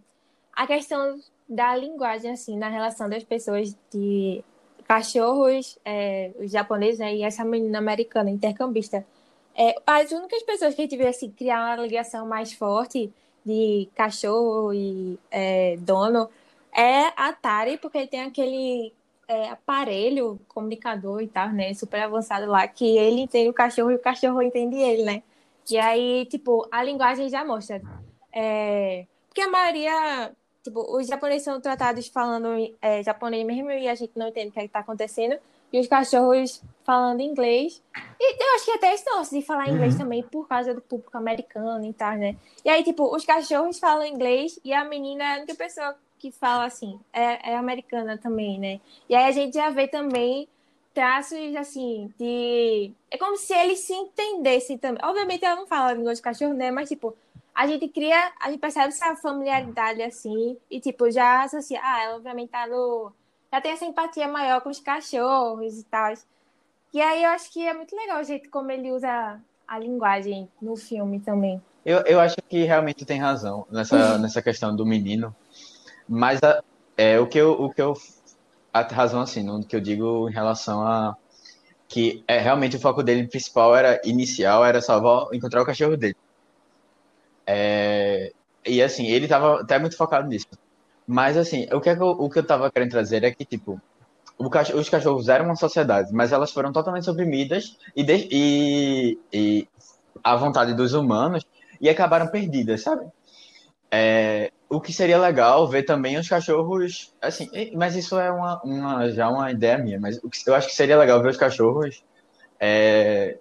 a questão da linguagem, assim, na relação das pessoas de cachorros, é, os japoneses, né, e essa menina americana, intercambista. É, as únicas pessoas que vê, assim, criar uma ligação mais forte de cachorro e é, dono é a Atari, porque ele tem aquele é, aparelho comunicador e tal, né, super avançado lá, que ele entende o cachorro e o cachorro entende ele, né? E aí, tipo, a linguagem já mostra. É, porque a maioria, tipo, os japoneses são tratados falando é, japonês mesmo e a gente não entende o que está acontecendo. E os cachorros falando inglês. E eu acho que até negócio de falar inglês Uhum. também por causa do público americano e tal, né? E aí, tipo, os cachorros falam inglês e a menina é a única pessoa que fala assim, é, é americana também, né? E aí a gente já vê também traços assim de é como se eles se entendessem também. Obviamente ela não fala a língua de cachorro, né? Mas tipo, a gente cria, a gente percebe essa familiaridade assim e tipo já associa, ah, ela obviamente tá no já tem essa empatia maior com os cachorros e tal. E aí eu acho que é muito legal o jeito como ele usa a linguagem no filme também. Eu, eu acho que realmente tem razão nessa, nessa questão do menino. Mas a, é, o que eu, o que eu. A razão, assim, no que eu digo em relação a. Que é, realmente o foco dele principal era inicial, era salvar, encontrar o cachorro dele. É, e assim, ele estava até muito focado nisso. Mas assim, o que, é que eu, o que eu tava querendo trazer é que, tipo, os cachorros eram uma sociedade, mas elas foram totalmente suprimidas e, de, e, e à vontade dos humanos e acabaram perdidas, sabe? É, o que seria legal ver também os cachorros, assim, mas isso é uma, uma já uma ideia minha, mas eu acho que seria legal ver os cachorros é,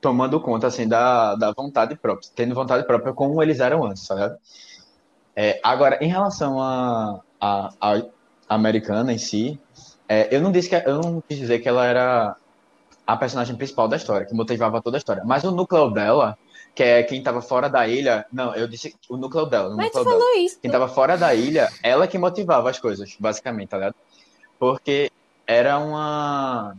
tomando conta, assim, da, da vontade própria, tendo vontade própria como eles eram antes, sabe? É, agora, em relação a, a, a americana em si, é, eu não disse que eu não quis dizer que ela era a personagem principal da história, que motivava toda a história, mas o núcleo dela que é quem tava fora da ilha. Não, eu disse o núcleo dela. Mas núcleo tu falou dela. isso. Quem tava fora da ilha, ela que motivava as coisas, basicamente, tá ligado? Porque era uma.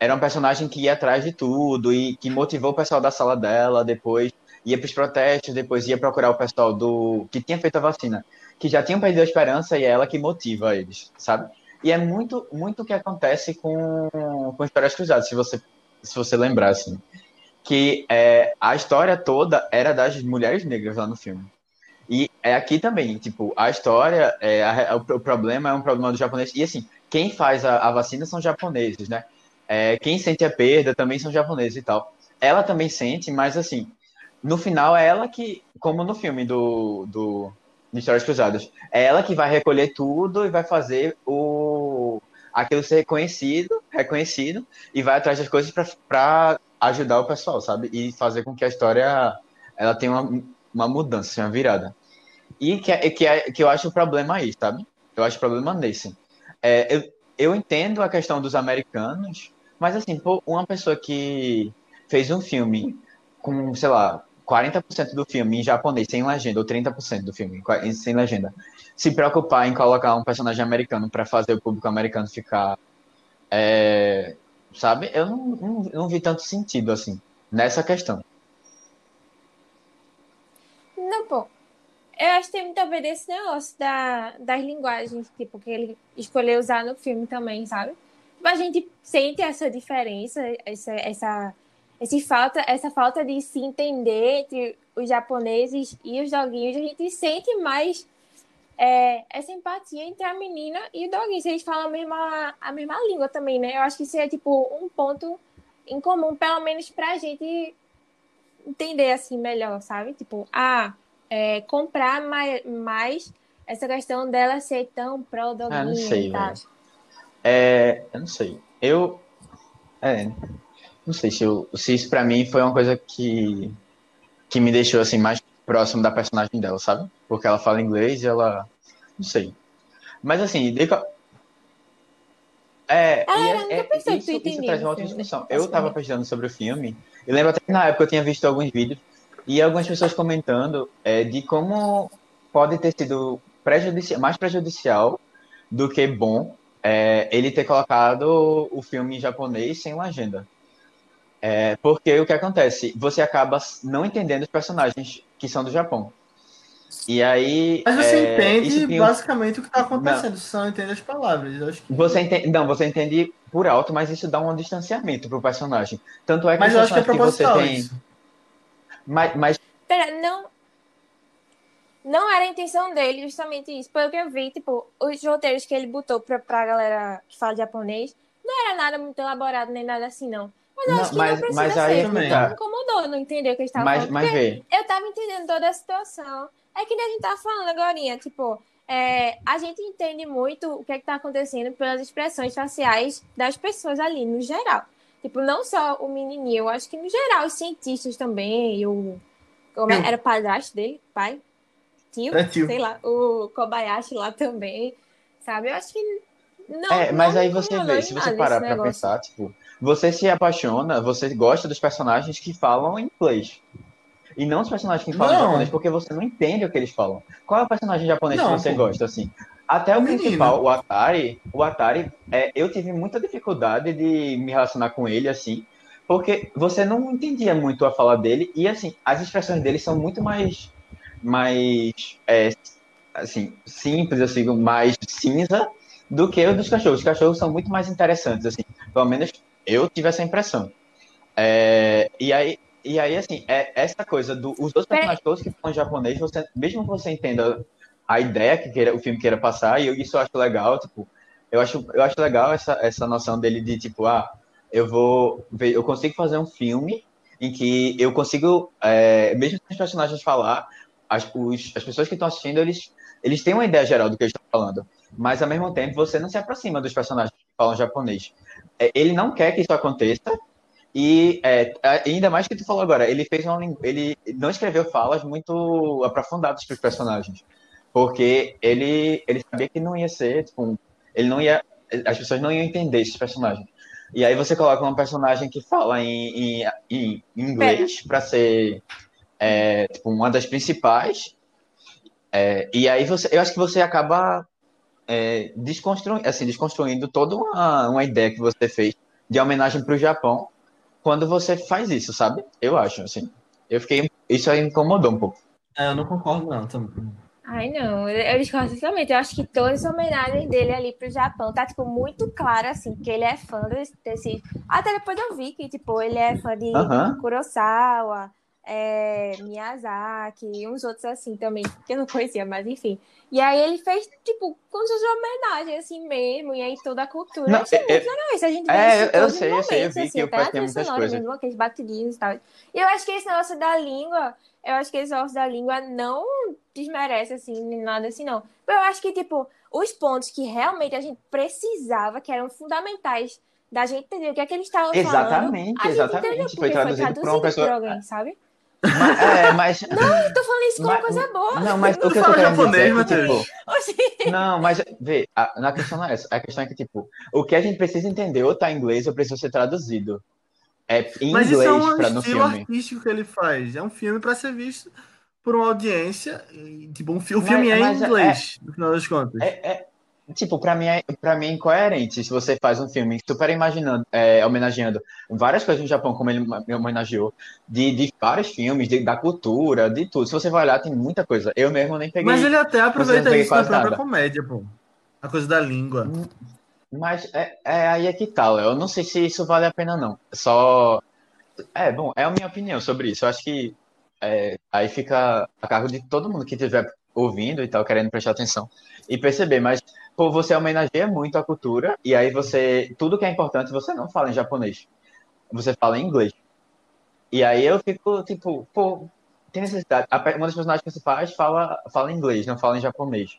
Era um personagem que ia atrás de tudo e que motivou o pessoal da sala dela, depois ia para os protestos, depois ia procurar o pessoal do que tinha feito a vacina, que já tinham perdido a esperança e é ela que motiva eles, sabe? E é muito muito o que acontece com, com Histórias Cruzadas, se você, se você lembrar, assim que é, a história toda era das mulheres negras lá no filme. E é aqui também, tipo, a história, é, a, o, problema é um problema do japonês. E assim, quem faz a, a vacina são japoneses, né? É, quem sente a perda também são japoneses e tal. Ela também sente, mas assim, no final é ela que, como no filme do, do de Histórias Cruzadas, é ela que vai recolher tudo e vai fazer o aquilo ser reconhecido, reconhecido, e vai atrás das coisas para ajudar o pessoal, sabe? E fazer com que a história ela tenha uma, uma mudança, uma virada. E que, é, que, é, que eu acho o problema aí, sabe? Eu acho o problema nesse. É, eu, eu entendo a questão dos americanos, mas assim, pô, uma pessoa que fez um filme com, sei lá, 40% do filme em japonês sem legenda, ou 30% do filme sem legenda, se preocupar em colocar um personagem americano para fazer o público americano ficar é, sabe? Eu não, não, não vi tanto sentido, assim, nessa questão. Não, pô. Eu acho que tem muito a ver desse negócio da, das linguagens, tipo, que ele escolheu usar no filme também, sabe? Tipo, a gente sente essa diferença, essa, essa, esse falta, essa falta de se entender entre os japoneses e os doguinhos. A gente sente mais é, essa empatia entre a menina e o doguinho. Se eles falam a mesma, a mesma língua também, né? Eu acho que isso é, tipo, um ponto em comum, pelo menos pra gente entender, assim, melhor, sabe? Tipo, ah, é, comprar mais, mais essa questão dela ser tão pró-doguinho ah, não sei, e tal. É, eu não sei. Eu... É, não sei se, eu, se isso pra mim foi uma coisa que, que me deixou, assim, mais próximo da personagem dela, sabe? Porque ela fala inglês e ela não sei. Mas assim, de... é, Ah, e eu é, nunca é, pensei que isso, tu isso entendia traz uma o outra filme, discussão. Eu tava pesquisando sobre o filme, e lembro até que na época eu tinha visto alguns vídeos, e algumas pessoas comentando é, de como pode ter sido prejudicial, mais prejudicial do que bom é, ele ter colocado o filme em japonês sem legenda. É, porque o que acontece? Você acaba não entendendo os personagens que são do Japão. E aí. Mas você é, entende isso cria um- basicamente o que está acontecendo, você só não entende as palavras. Eu acho que... Você entende, não, você entende por alto, mas isso dá um distanciamento pro personagem. Tanto é que Mas eu acho que é personagens você tem. isso. Mas, mas Pera, não. Não era a intenção dele, justamente isso. Pelo que eu vi, tipo, os roteiros que ele botou pra, pra galera que fala japonês não era nada muito elaborado nem nada assim, não. Mas eu Não, acho que mas- não precisa mas aí ser. porque tá. me incomodou não entender o que eles estavam mas, falando. mas vê. eu tava entendendo toda a situação. É que a gente tava falando agora, tipo, é, a gente entende muito o que é que tá acontecendo pelas expressões faciais das pessoas ali, no geral. Tipo, não só o menininho, eu acho que no geral, os cientistas também, o... Como é? Era o padrasto dele? Pai? Tio? É tio. Sei lá, o Kobayashi lá também, sabe? Eu acho que não É, mas não aí você vê, se você parar pra negócio. pensar, tipo, você se apaixona, você gosta dos personagens que falam inglês. E não os personagens que falam Não. japonês, porque você não entende o que eles falam. Qual é o personagem japonês Não, que você pô. gosta, assim? Até o, O principal, o Atari, o Atari, é, eu tive muita dificuldade de me relacionar com ele, assim, Porque você não entendia muito a fala dele, e assim, as expressões dele são muito mais. mais. É, assim, simples, assim, mais cinza do que os dos cachorros. Os cachorros são muito mais interessantes, assim. Pelo menos eu tive essa impressão. É, e aí, e aí, assim, é essa coisa dos do, dois personagens todos que falam japonês, você, mesmo que você entenda a ideia que queira, o filme queira passar, e eu, isso eu acho legal, tipo, eu acho, eu acho legal essa, essa noção dele de, tipo, ah, eu vou ver, eu consigo fazer um filme em que eu consigo, é, mesmo sem os personagens falar, as, os, as pessoas que estão assistindo, eles, eles têm uma ideia geral do que eles estão falando, mas ao mesmo tempo você não se aproxima dos personagens que falam japonês. É, ele não quer que isso aconteça, e é, ainda mais que tu falou agora, ele fez uma ele não escreveu falas muito aprofundadas para os personagens, porque ele ele sabia que não ia ser, tipo, ele não ia, as pessoas não iam entender esses personagens. E aí você coloca um personagem que fala em, em, em inglês para ser é, tipo, uma das principais. É, e aí você, eu acho que você acaba é, desconstruindo, assim, desconstruindo toda uma, uma ideia que você fez de homenagem para o Japão quando você faz isso, sabe? Eu acho, assim. Eu fiquei. Isso aí incomodou um pouco. É, eu não concordo, não. Também. Ai, não, eu discordo totalmente. Eu acho que todas as homenagens dele ali pro Japão tá, tipo, muito claro, assim, que ele é fã desse. Até depois eu vi que, tipo, ele é fã de Kurosawa, é, Miyazaki e uns outros assim também, que eu não conhecia, mas enfim. E aí ele fez, tipo, como se fosse uma homenagem, assim mesmo, e aí toda a cultura. Não, achei é, muito legal isso. A gente vê é, eu, eu sei, momentos, eu sei, eu vi assim, que até trilha sonora mesmo, aqueles batidinhos e tal. E eu acho que esse negócio da língua, eu acho que esse negócio da língua não desmerece, assim, nada assim, não. Eu acho que, tipo, os pontos que realmente a gente precisava, que eram fundamentais da gente entender o que é que eles estavam falando. Exatamente, exatamente. Foi traduzido, foi traduzido por uma pessoa. Por alguém, sabe? Mas, é, mas... Não, eu tô falando isso como mas, coisa boa. Não, mas o que eu tô querendo japonês, dizer é tipo, Não, mas, vê, a, na questão não é essa. A questão é que, tipo, o que a gente precisa entender ou tá em inglês ou precisa ser traduzido. É em mas inglês isso é um estilo artístico que ele faz. É um filme para ser visto por uma audiência. Tipo, um, o filme mas, é em inglês, é, no final das contas. É, é, Tipo, pra mim, é, pra mim é incoerente se você faz um filme super imaginando, é, homenageando várias coisas no Japão, como ele me homenageou, de, de vários filmes, de, da cultura, de tudo. Se você vai olhar, tem muita coisa. Eu mesmo nem peguei. Mas ele até aproveita isso na própria comédia, pô. A coisa da língua. Hum, mas é, é aí é que tal. Tá, eu não sei se isso vale a pena, não. Só. É, bom, é a minha opinião sobre isso. Eu acho que é, aí fica a cargo de todo mundo que estiver ouvindo e tal, querendo prestar atenção e perceber. Mas pô, você homenageia muito a cultura e aí você tudo que é importante você não fala em japonês, você fala em inglês. E aí eu fico tipo, pô, tem necessidade. Uma das personagens principais fala fala em inglês, não fala em japonês,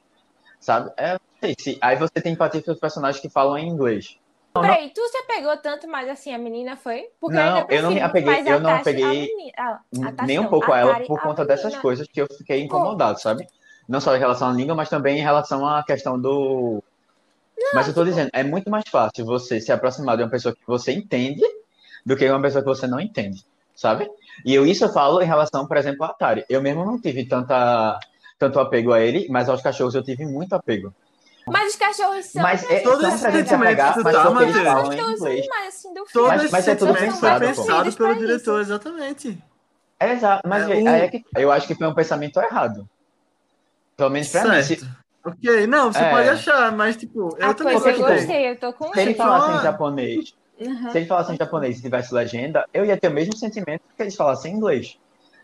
sabe? É, se, aí você tem empatia pelos personagens que falam em inglês. Peraí, tu se apegou tanto mais assim a menina, foi? Porque não, eu não me apeguei, eu não apeguei nem um pouco a, ela por conta dessas coisas que eu fiquei incomodado, sabe? Não só em relação à língua, mas também em relação à questão do. Não, mas eu tô dizendo, é muito mais fácil você se aproximar de uma pessoa que você entende do que uma pessoa que você não entende, sabe? E eu isso eu falo em relação, por exemplo, ao Atari. Eu mesmo não tive tanta, tanto apego a ele, mas aos cachorros eu tive muito apego. Mas os cachorros são. Mas é, todos esses sentimentos mas tá, eles falam em inglês. Assim, Todos mas, mas é tudo pensado, pensado pelo diretor, exatamente. É, exato. Mas é, é, que, eu acho que foi um pensamento errado. Pelo menos pra certo. mim. Se... Ok, não, você é... pode achar, mas tipo, eu ah, também eu gostei, eu tô com Se ele falasse em japonês, uhum. se ele falasse em japonês e tivesse legenda, eu ia ter o mesmo sentimento que eles falassem em inglês.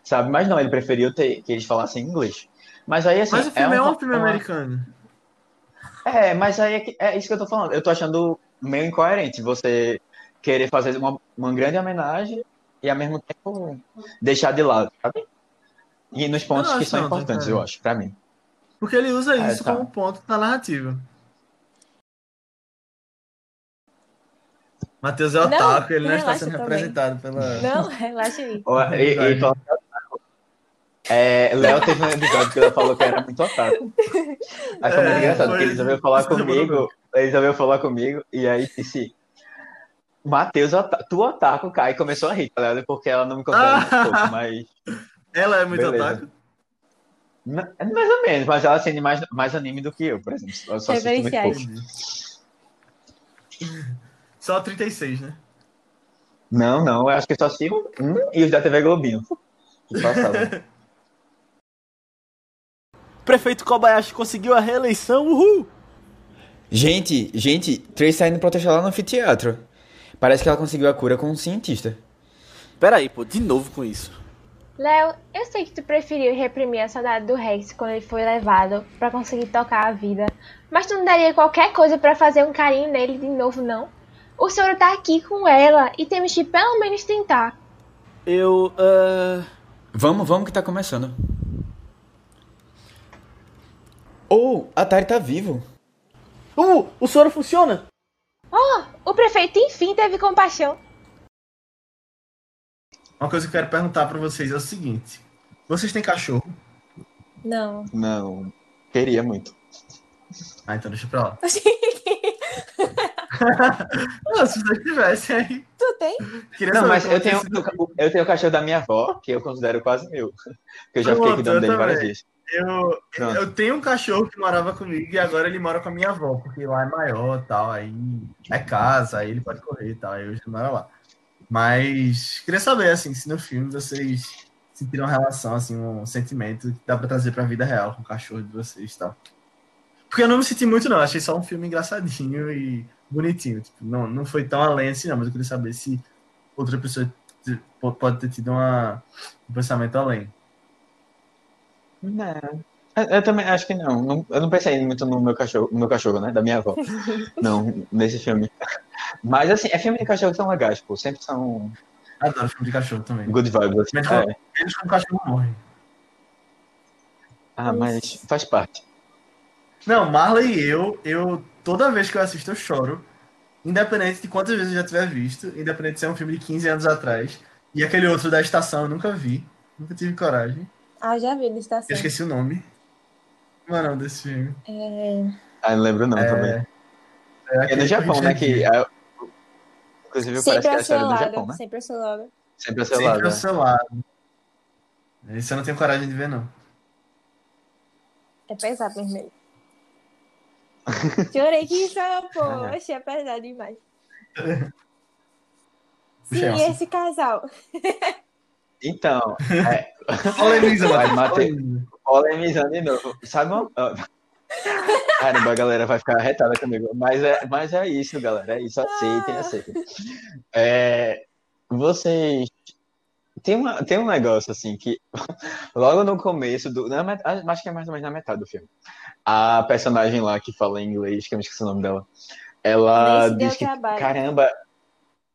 Sabe? Mas não, ele preferiu ter, que eles falassem inglês. Mas aí assim. Mas o filme é um, é um filme uma... americano. É, mas aí é, que, é, isso que eu tô falando. Eu tô achando meio incoerente você querer fazer uma, uma grande homenagem e ao mesmo tempo deixar de lado, sabe? E nos pontos que são importantes, eu acho, pra mim. Porque ele usa é, isso tá. como ponto na narrativa. Matheus é otaku, ele não está sendo também. representado pela. Não, relaxa aí. e, e, é, Léo teve um episódio que ela falou que era muito otaku. Aí foi muito é, engraçado, porque ele resolveu falar comigo. Ele resolveu falar comigo e aí disse. Matheus, tu otaku, Kai, começou a rir, tá Porque ela não me contou ah, pouco, mas. Ela é muito Beleza. otaku? Mais ou menos, mas ela acende mais, mais anime do que eu, por exemplo. Eu só assisto muito pouco. Só 36, né? Não, não, eu acho que só assisti um, e os da TV Globinho. Prefeito Kobayashi conseguiu a reeleição, uhul! Gente, gente, Trace tá indo protestar lá no anfiteatro. Parece que ela conseguiu a cura com um cientista. Pera aí, pô, de novo com isso. Léo, eu sei que tu preferiu reprimir a saudade do Rex quando ele foi levado pra conseguir tocar a vida. Mas tu não daria qualquer coisa pra fazer um carinho nele de novo, não? O senhor tá aqui com ela e temos que pelo menos tentar. Eu. ah, Vamos, vamos que tá começando. Oh, a Tari tá vivo. Uh, o soro funciona! Oh, o prefeito enfim teve compaixão. Uma coisa que eu quero perguntar pra vocês é o seguinte: vocês têm cachorro? Não. Não, queria muito. Ah, então deixa pra lá. Não, se vocês tivessem aí. tu tem? Queria Não, mas eu tenho, eu tenho o cachorro da minha avó, que eu considero quase meu. Que eu já fiquei Pronto, cuidando eu dele várias vezes. Eu, Pronto. eu tenho um cachorro que morava comigo e agora ele mora com a minha avó, porque lá é maior e tal, aí é casa, aí ele pode correr e tal, aí hoje ele mora lá. Mas queria saber, assim, se no filme vocês sentiram uma relação, assim, um sentimento que dá pra trazer pra vida real com o cachorro de vocês e tal. Porque eu não me senti muito, não, achei só um filme engraçadinho e bonitinho. Tipo, não, não foi tão além assim, não, mas eu queria saber se outra pessoa pode ter tido uma, um pensamento além. Não. Eu, eu também acho que não. Não- Eu não pensei muito no meu cachorro, no meu cachorro, né? Da minha avó. Não, nesse filme. Mas assim, é filme de cachorro que são legais, pô. Sempre são Adoro filme de cachorro também. good vibes. Assim. Mas É. Eles com o cachorro morrem. Ah, mas faz parte. Não, Marley e eu, eu toda vez que eu assisto eu choro, independente de quantas vezes eu já tiver visto, independente de ser um filme de 15 anos atrás. E aquele outro da estação eu nunca vi, nunca tive coragem. Ah, já vi, ele está Eu esqueci o nome. Como é o nome desse filme? É... Ah, não lembro não também. É, É no Japão, né? Que, é- inclusive parece Sempre que é a ao seu história do lado. Japão, né? Sempre ao seu lado. Sempre a seu Gere. Sempre lado. ao seu lado. Esse eu não tenho coragem de ver, não. É pesado mesmo. Chorei que isso, pô. Achei pesado demais. Puxa, Sim, esse casal. Então, é, Polemiza, Vai, Matheus, Matheus. polemiza. polemizando de novo. Sabe uma... Caramba, a galera vai ficar retada comigo. Mas é, mas é isso, galera. É isso. Aceitem, aceitem. É, vocês. Tem, uma, tem um negócio assim que logo no começo do. Na, met- acho que é mais ou menos na metade do filme. A personagem lá que fala em inglês, que eu me esqueci o nome dela. Ela diz que. trabalho. Caramba.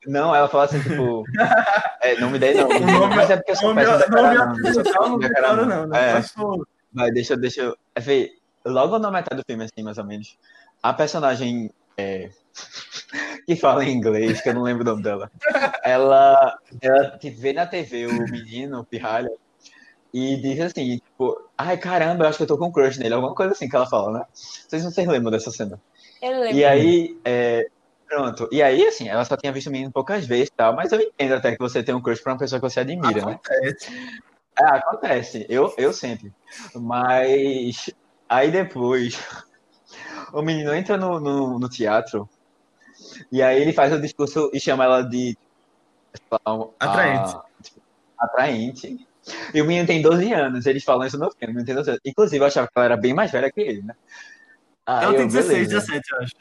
Não, ela fala assim, tipo. É, não me dei não. O nome- mas é porque eu sou Não me, péssimo não me declarar nome, eu sou apresenta, péssimo não me declarar declara, nome. não. né? É. Mas, pô, Vai, deixa, deixa eu. é, vê, logo na metade do filme, assim, mais ou menos, a personagem é, que fala em inglês, que eu não lembro o nome dela, ela, ela vê na TV o menino, o pirralha, e diz assim, tipo, ai caramba, eu acho que eu tô com crush nele, alguma coisa assim que ela fala, né? Vocês não se lembram dessa cena. Eu lembro. E aí, é, pronto. E aí, assim, ela só tinha visto o menino poucas vezes e tal, mas eu entendo até que você tem um crush pra uma pessoa que você admira, né? acontece. É, acontece. Eu, eu sempre. Mas aí depois o menino entra no, no, no teatro e aí ele faz o discurso e chama ela de um- Atraente. a- tipo, atraente. E o menino tem 12 anos, eles falam isso no filme, o menino tem 12 anos. Inclusive, eu achava que ela era bem mais velha que ele, né? Aí Ela tem 16, beleza. 17, eu acho.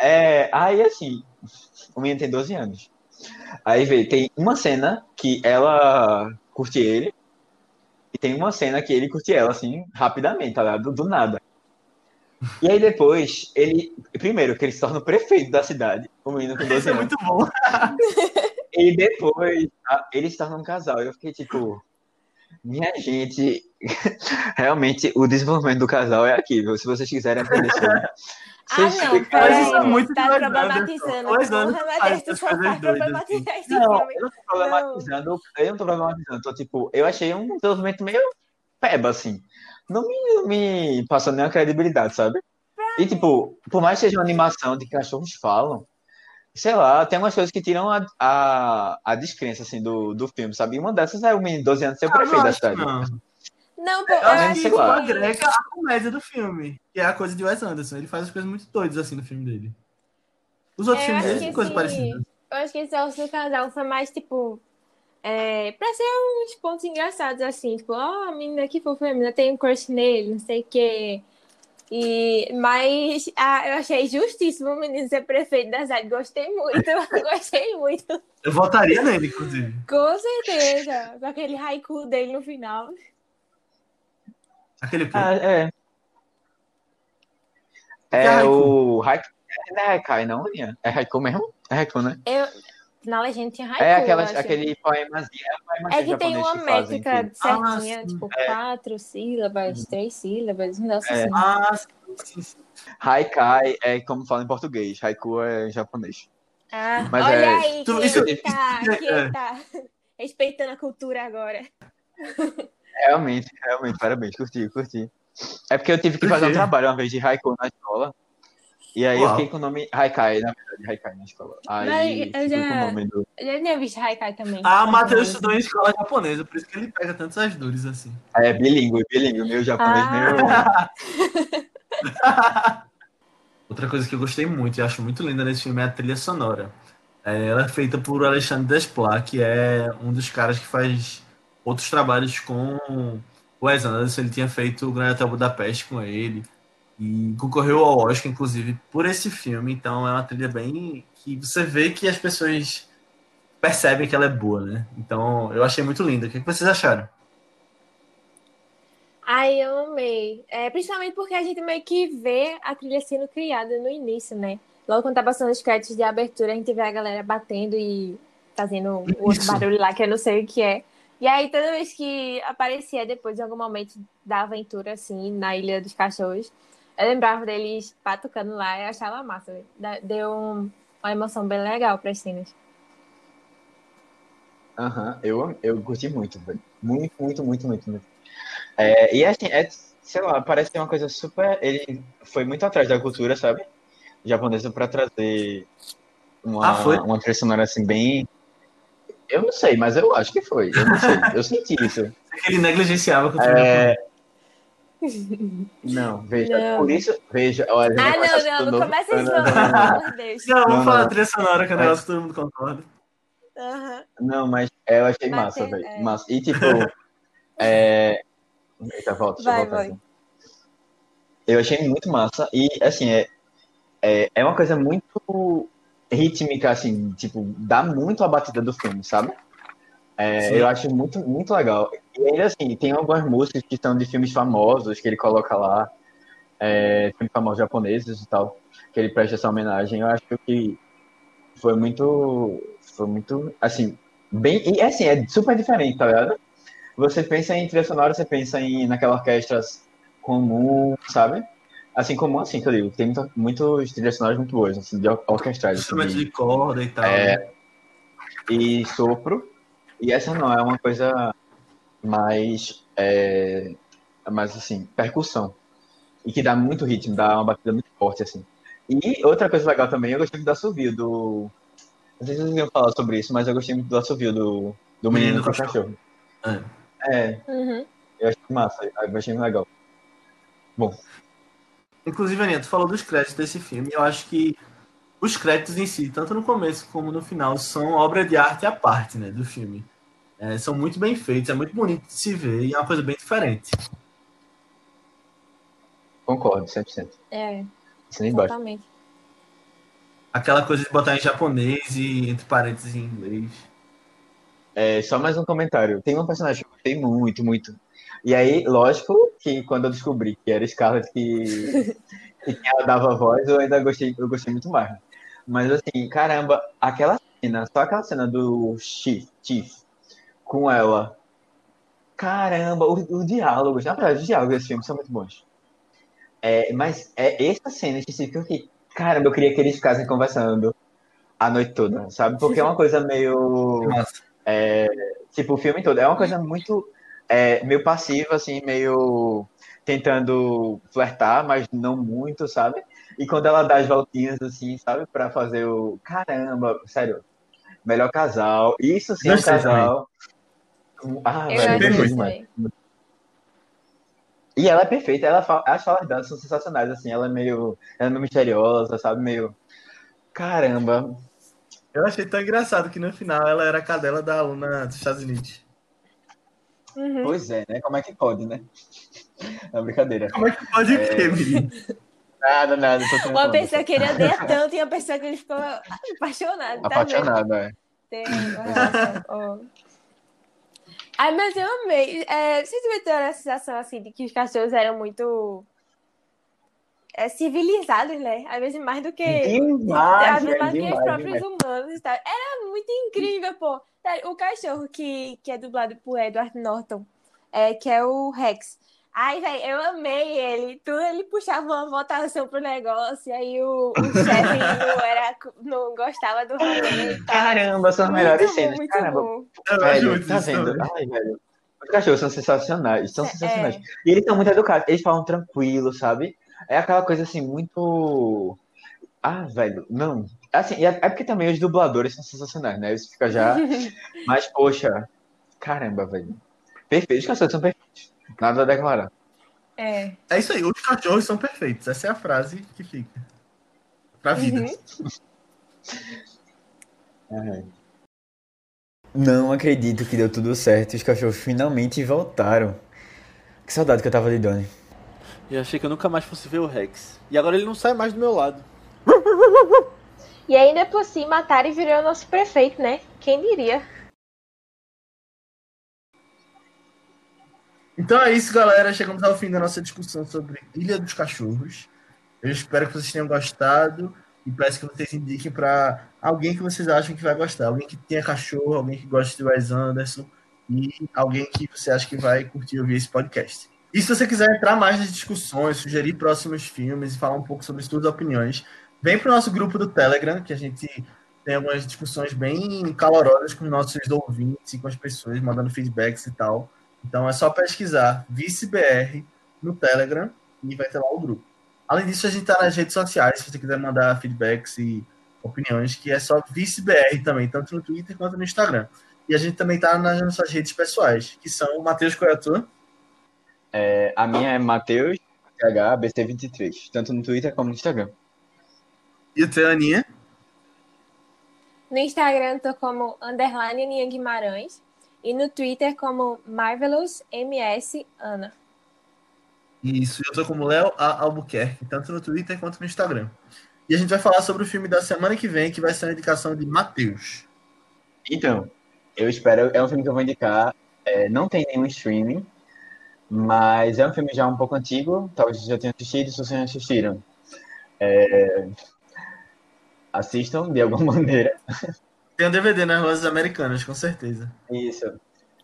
É, aí assim, o menino tem 12 anos. Aí vê, tem uma cena que ela curte ele, tem uma cena que ele curte ela, assim, rapidamente, tá ligado? Do, do nada. E aí depois, ele. Primeiro, que ele se torna o prefeito da cidade, o menino com 12 Isso é anos. muito bom. E depois, eles se tornam um casal. Eu fiquei tipo, minha gente, realmente o desenvolvimento do casal é aqui, viu? Se vocês quiserem aprender sobre. Ah, Vocês não, peraí. Mas isso é muito tá problematizando. Dois anos faz essas coisas doidas, Não, eu não tô problematizando, eu não tô problematizando, tô tipo, eu achei um desenvolvimento meio peba, assim. Não me, não me passou nenhuma credibilidade, sabe? E tipo, por mais que seja uma animação de que cachorros falam, sei lá, tem umas coisas que tiram a, a, a descrença, assim, do, do filme, sabe? E uma dessas é o menino de 12 anos ser o Ah, prefeito da cidade. não. Não, pô, Eu eu acho que agrega a comédia do filme, que é a coisa de Wes Anderson. Ele faz as coisas muito doidas assim no filme dele. Os outros É, filmes eu dele acho têm coisa esse- parecida. Eu acho que esse Ossos do Casal foi mais, tipo, é, pra ser uns pontos engraçados, assim, tipo, ó, a menina que fofa, a menina tem um crush nele, não sei o quê. E, mas ah, eu achei justíssimo o menino ser prefeito da cidade. Gostei muito, gostei muito. Eu votaria nele, inclusive. Com certeza. Com aquele haiku dele no final. Aquele Ah, é. É É o Haiku. Não é Haikai, não, Aninha? É Haiku mesmo? É Haiku, né? Eu, na legenda tinha haiku. É eu aquela, acho. aquele poemazinho. É, poemazinho É que tem uma que métrica que- certinha, Ah, tipo, quatro sílabas, três sílabas, um negócio É. assim. Ah, sim. Haikai é como fala em português. Haiku é em japonês. Ah, Mas olha é- aí, Tu- tá, é. tá respeitando a cultura agora. Realmente, realmente, parabéns, curti, curti. É porque eu tive que fazer um trabalho uma vez de Haiku na escola. E aí eu Uau. fiquei com o nome Haikai, na verdade, Haikai na escola. Aí Mas eu já- com o nome do. Eu já tinha visto Haikai também. Ah, o Matheus estudou em escola japonesa, por isso que ele pega tantos as dores assim. É bilíngue, bilíngue, meu japonês Ah. meio. Outra coisa que eu gostei muito e acho muito linda nesse filme é a trilha sonora. É, ela é feita por Alexandre Desplat, que é um dos caras que faz outros trabalhos com o Wes Anderson. Ele tinha feito o Grande Hotel Budapeste com ele e concorreu ao Oscar, inclusive, por esse filme. Então é uma trilha bem que você vê que as pessoas percebem que ela é boa, né? Então eu achei muito linda. O que que vocês acharam? Ai, eu amei. É, principalmente porque a gente meio que vê a trilha sendo criada no início, né? Logo quando tá passando os créditos de abertura, a gente vê a galera batendo e fazendo o outro barulho lá que eu não sei o que é. E aí, toda vez que aparecia depois, em algum momento da aventura, assim, na Ilha dos Cachorros, eu lembrava deles patucando lá e achava massa. Deu um- uma emoção bem legal para as cenas. Aham, eu, eu curti muito, velho. Muito, muito, muito, muito, muito. É, e assim, é, sei lá, parece ser uma coisa super. Ele foi muito atrás da cultura, sabe? Japonesa pra trazer uma, Ah, foi? uma trilha sonora assim, bem. Eu não sei, mas eu acho que foi. Eu não sei. Eu senti isso. Ele negligenciava cultura É... Não, veja. Não. Por isso, veja. Olha, Ah, não, não, não começa isso, Não, não, não, não, não. pelo amor de Deus. Não, vamos Não, falar trilha sonora, que é um negócio que todo mundo concorda. Aham. Não, mas é, eu achei Mas massa, é- velho. é. Massa. E tipo, é... Eita, volta, deixa eu Vai, voltar vai. aqui. Eu achei muito massa. E assim, é, é, é uma coisa muito rítmica, assim, tipo, dá muito a batida do filme, sabe? É, eu acho muito, muito legal. E ainda assim, tem algumas músicas que são de filmes famosos que ele coloca lá, é, filmes famosos japoneses e tal, que ele presta essa homenagem. Eu acho que foi muito, foi muito, assim, bem, e assim, é super diferente, tá ligado? Você pensa em trilha sonora, você pensa em naquela orquestra comum, sabe? Assim, comum assim, que eu digo, tem muita, muitos trilhas sonoras muito boas, assim, de or- orquestrais. assim, Instrumento de- corda e tal. É. né? e sopro. E essa não, é uma coisa mais, é, mais assim, percussão. E que dá muito ritmo, dá uma batida muito forte, assim. E outra coisa legal também, eu gostei muito do assovio do... Não sei se vocês iam falar sobre isso, mas eu gostei muito do assovio do, do Menino Menino com o Cachorro. Cachorro. É, Uhum. eu achei massa, eu achei legal. Bom, Inclusive, Aninha, tu falou dos créditos desse filme. Eu acho que os créditos em si, tanto no começo como no final, são obra de arte à parte, né, do filme. É, são muito bem feitos, é muito bonito de se ver e é uma coisa bem diferente. concordo, 100%. É, embaixo. exatamente. Aquela coisa de botar em japonês e entre parênteses em inglês. É, só mais um comentário. Tem uma personagem gostei muito, muito. E aí, lógico que quando eu descobri que era Scarlett que, que ela dava voz, eu ainda gostei, eu gostei muito mais. Mas assim, caramba, aquela cena, só aquela cena do Chief, Chief com ela. Caramba, o, o diálogo, na verdade, os diálogos desse filme são muito bons. É, mas é essa cena específica que, caramba, eu queria que eles ficassem conversando a noite toda, sabe? Porque é uma coisa meio. Massa. Tipo, o filme todo. É uma coisa muito. É, meio passiva, assim, meio tentando flertar, mas não muito, sabe? E quando ela dá as voltinhas, assim, sabe? Pra fazer o. Caramba, sério. Melhor casal. Isso sim é um casal. Ah, Eu velho, demais. também. E ela é perfeita, ela fala, as falas dela são sensacionais, assim, ela é meio, ela é meio misteriosa, sabe, meio, caramba, Eu achei tão engraçado que no final ela era a cadela da aluna dos Estados Unidos. Uhum. Pois é, né? Como é que pode, né? É brincadeira. Como é que pode É. ter, menino? Nada, nada. Uma pessoa que ele odeia tanto e uma pessoa que ele ficou apaixonado. Tá Apaixonado, é. vendo? Tem. Oh. Ai, mas eu amei. É, vocês tiveram a sensação assim de que os cachorros eram muito é, civilizados, né? Às vezes mais do que. Demais, Às vezes mais velho, que os próprios demais. humanos tal. Era muito incrível, pô. O cachorro que, que é dublado por Edward Norton, é, que é o Rex. Ai, velho, eu amei ele. Tudo ele puxava uma votação pro negócio, e aí o, o chefe não, era, não gostava do rolê tal. Caramba, são as Muito melhores bom, cenas. muito Caramba, bom. Velho, muito tá vendo? Ai, velho. Os cachorros são sensacionais, são É, sensacionais. é. E eles são muito educados, eles falam tranquilo, sabe? É aquela coisa assim, muito. Ah, velho, não. Assim, é, é porque também os dubladores são sensacionais, né? Isso fica já. Mas, poxa, caramba, velho. Perfeito, os cachorros são perfeitos. Nada a declarar. É. É isso aí, os cachorros são perfeitos. Essa é a frase que fica. Pra vida. Uhum. É. Não acredito que deu tudo certo os cachorros finalmente voltaram. Que saudade que eu tava de Donnie. E eu achei que eu nunca mais fosse ver o Rex. E agora ele não sai mais do meu lado. E ainda por cima, a Tari virou nosso prefeito, né? Quem diria? Então é isso, galera. Chegamos ao fim da nossa discussão sobre Ilha dos Cachorros. Eu espero que vocês tenham gostado e peço que vocês indiquem para alguém que vocês acham que vai gostar. Alguém que tenha cachorro, alguém que goste de Wes Anderson e alguém que você acha que vai curtir ouvir esse podcast. E se você quiser entrar mais nas discussões, sugerir próximos filmes e falar um pouco sobre suas opiniões, vem para o nosso grupo do Telegram, que a gente tem algumas discussões bem calorosas com os nossos ouvintes e com as pessoas, mandando feedbacks e tal. Então é só pesquisar ViceBR no Telegram e vai ter lá o grupo. Além disso, a gente está nas redes sociais, se você quiser mandar feedbacks e opiniões, que é só ViceBR também, tanto no Twitter quanto no Instagram. E a gente também está nas nossas redes pessoais, que são o Matheus qual é a? É, minha é Matheus HBC23, tanto no Twitter como no Instagram. E o teu, Aninha? No Instagram tô como underline Aninha Guimarães e no Twitter como Marvelous MS Ana. Isso, eu tô como Léo. Albuquerque, tanto no Twitter quanto no Instagram. E a gente vai falar sobre o filme da semana que vem, que vai ser uma indicação de Matheus. Então, eu espero. É um filme que eu vou indicar. é, não tem nenhum streaming, mas é um filme já um pouco antigo. Talvez vocês já tenham assistido, se vocês não assistiram. é, assistam de alguma maneira. Tem um DVD nas lojas americanas, com certeza. Isso.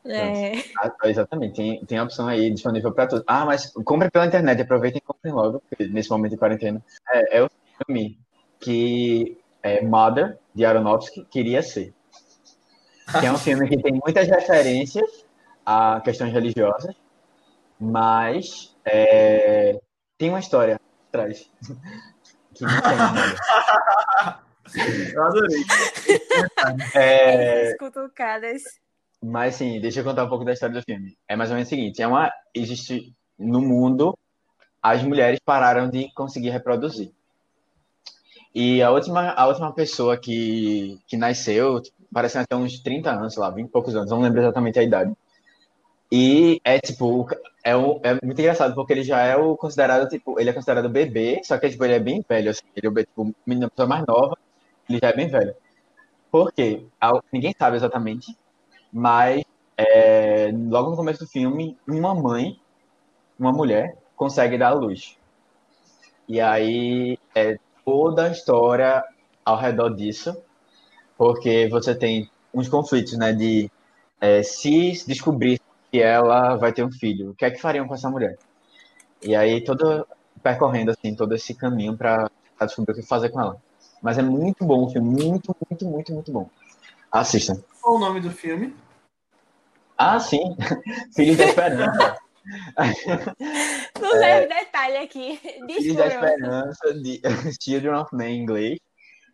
É. Ah, exatamente, tem, tem a opção aí disponível para todos. Ah, mas compre pela internet, aproveitem e comprem logo, porque nesse momento de quarentena. É, é o filme que é, Mother, de Aronofsky, queria ser. Que é um filme que tem muitas referências a questões religiosas, mas é, tem uma história atrás que não tem. nada. Eu adorei. É, cutucadas. Mas sim, deixa eu contar um pouco da história do filme. É mais ou menos o seguinte: é uma existe no mundo as mulheres pararam de conseguir reproduzir. E a última a última pessoa que que nasceu, tipo, parece até uns 30 anos, sei lá, 20 e poucos anos, não lembro exatamente a idade. E é tipo, é, o, é muito engraçado porque ele já é o considerado tipo, ele é considerado bebê, só que tipo, ele é bem velho, assim, ele é tipo, uma pessoa mais nova, ele já é bem velho. Por quê? Ninguém sabe exatamente, mas é, logo no começo do filme, uma mãe, uma mulher, consegue dar à luz. E aí é toda a história ao redor disso, porque você tem uns conflitos, né, de é, se descobrir que ela vai ter um filho, o que é que fariam com essa mulher? E aí todo percorrendo assim todo esse caminho para descobrir o que fazer com ela. Mas é muito bom o filme, muito, muito, muito, muito bom. Assistam. Qual o nome do filme? Ah, sim. Filhos da Esperança. Não leve detalhe aqui. Filhos da. Esperança, de Children of Men em inglês.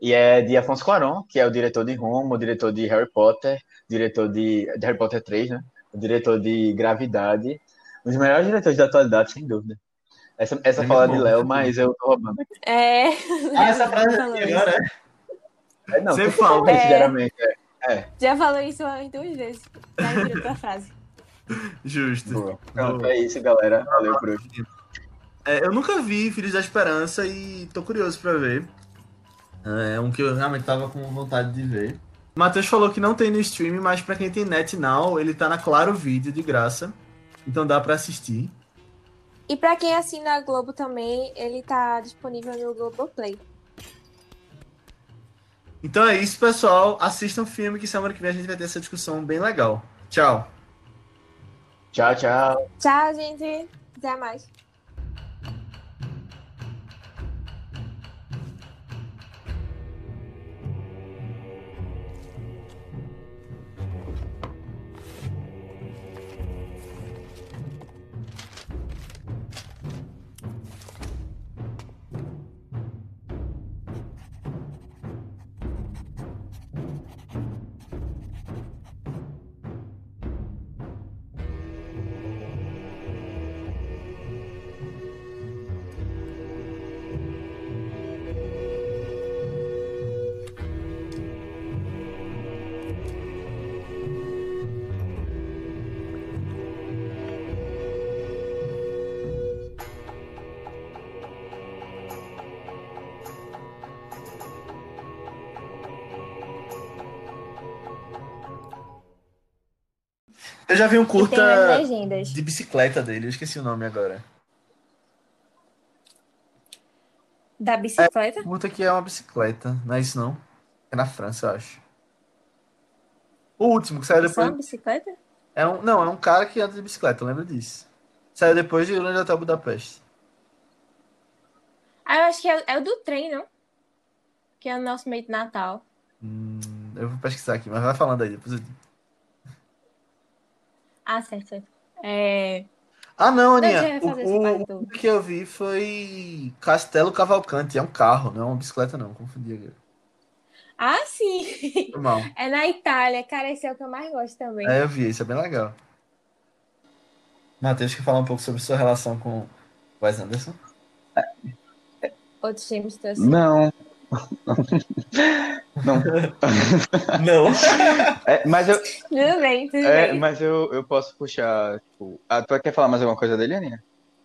E é de Afonso Cuarón, que é o diretor de Roma, o diretor de Harry Potter, diretor de, de Harry Potter 3, né? O diretor de Gravidade. Um dos melhores diretores da atualidade, sem dúvida. Essa, essa É fala de Léo, mas eu tô roubando aqui. É. Ah, essa frase Falou aqui agora é. É, não, falou fala. É. geralmente. É. Já falou isso umas duas vezes. Virou tua frase. Justo. Boa. Pronto, é isso, galera. Valeu por hoje. É, eu nunca vi Filhos da Esperança e tô curioso pra ver. É um que eu realmente tava com vontade de ver. Matheus falou que não tem no stream, mas pra quem tem net now, ele tá na Claro Vídeo de graça. Então dá pra assistir. E pra quem assina a Globo também, ele tá disponível no Globoplay. Então é isso, pessoal. Assistam o filme que semana que vem a gente vai ter essa discussão bem legal. Tchau. Tchau, tchau. Tchau, gente. Até mais. Já vi um curta de bicicleta dele, eu esqueci o nome agora. Da bicicleta? Curta que é uma bicicleta, não é isso não? É na França, eu acho. O último que saiu Só uma depois. bicicleta? É um, não, é um cara que anda de bicicleta, lembra disso. Saiu depois de Grande Hotel Budapeste. Ah, eu acho que é, é o do trem, não? Que é o nosso meio de Natal. Hum, eu vou pesquisar aqui, mas vai falando aí, depois eu digo. Ah, certo, certo. É... Ah, não, Aninha. O, o- que eu vi foi Castelo Cavalcante. É um carro, não é uma bicicleta, não. Confundi agora. Ah, sim! Foi mal. É na Itália. Cara, esse é o que eu mais gosto também. É, eu vi, isso é bem legal. Matheus, quer falar um pouco sobre sua relação com o Wes Anderson? Outros times teus. Não. Não. Não. É, mas eu, Tudo bem, tudo é, bem. mas eu, eu posso puxar. Tipo, ah, tu quer falar mais alguma coisa dele, Aninha?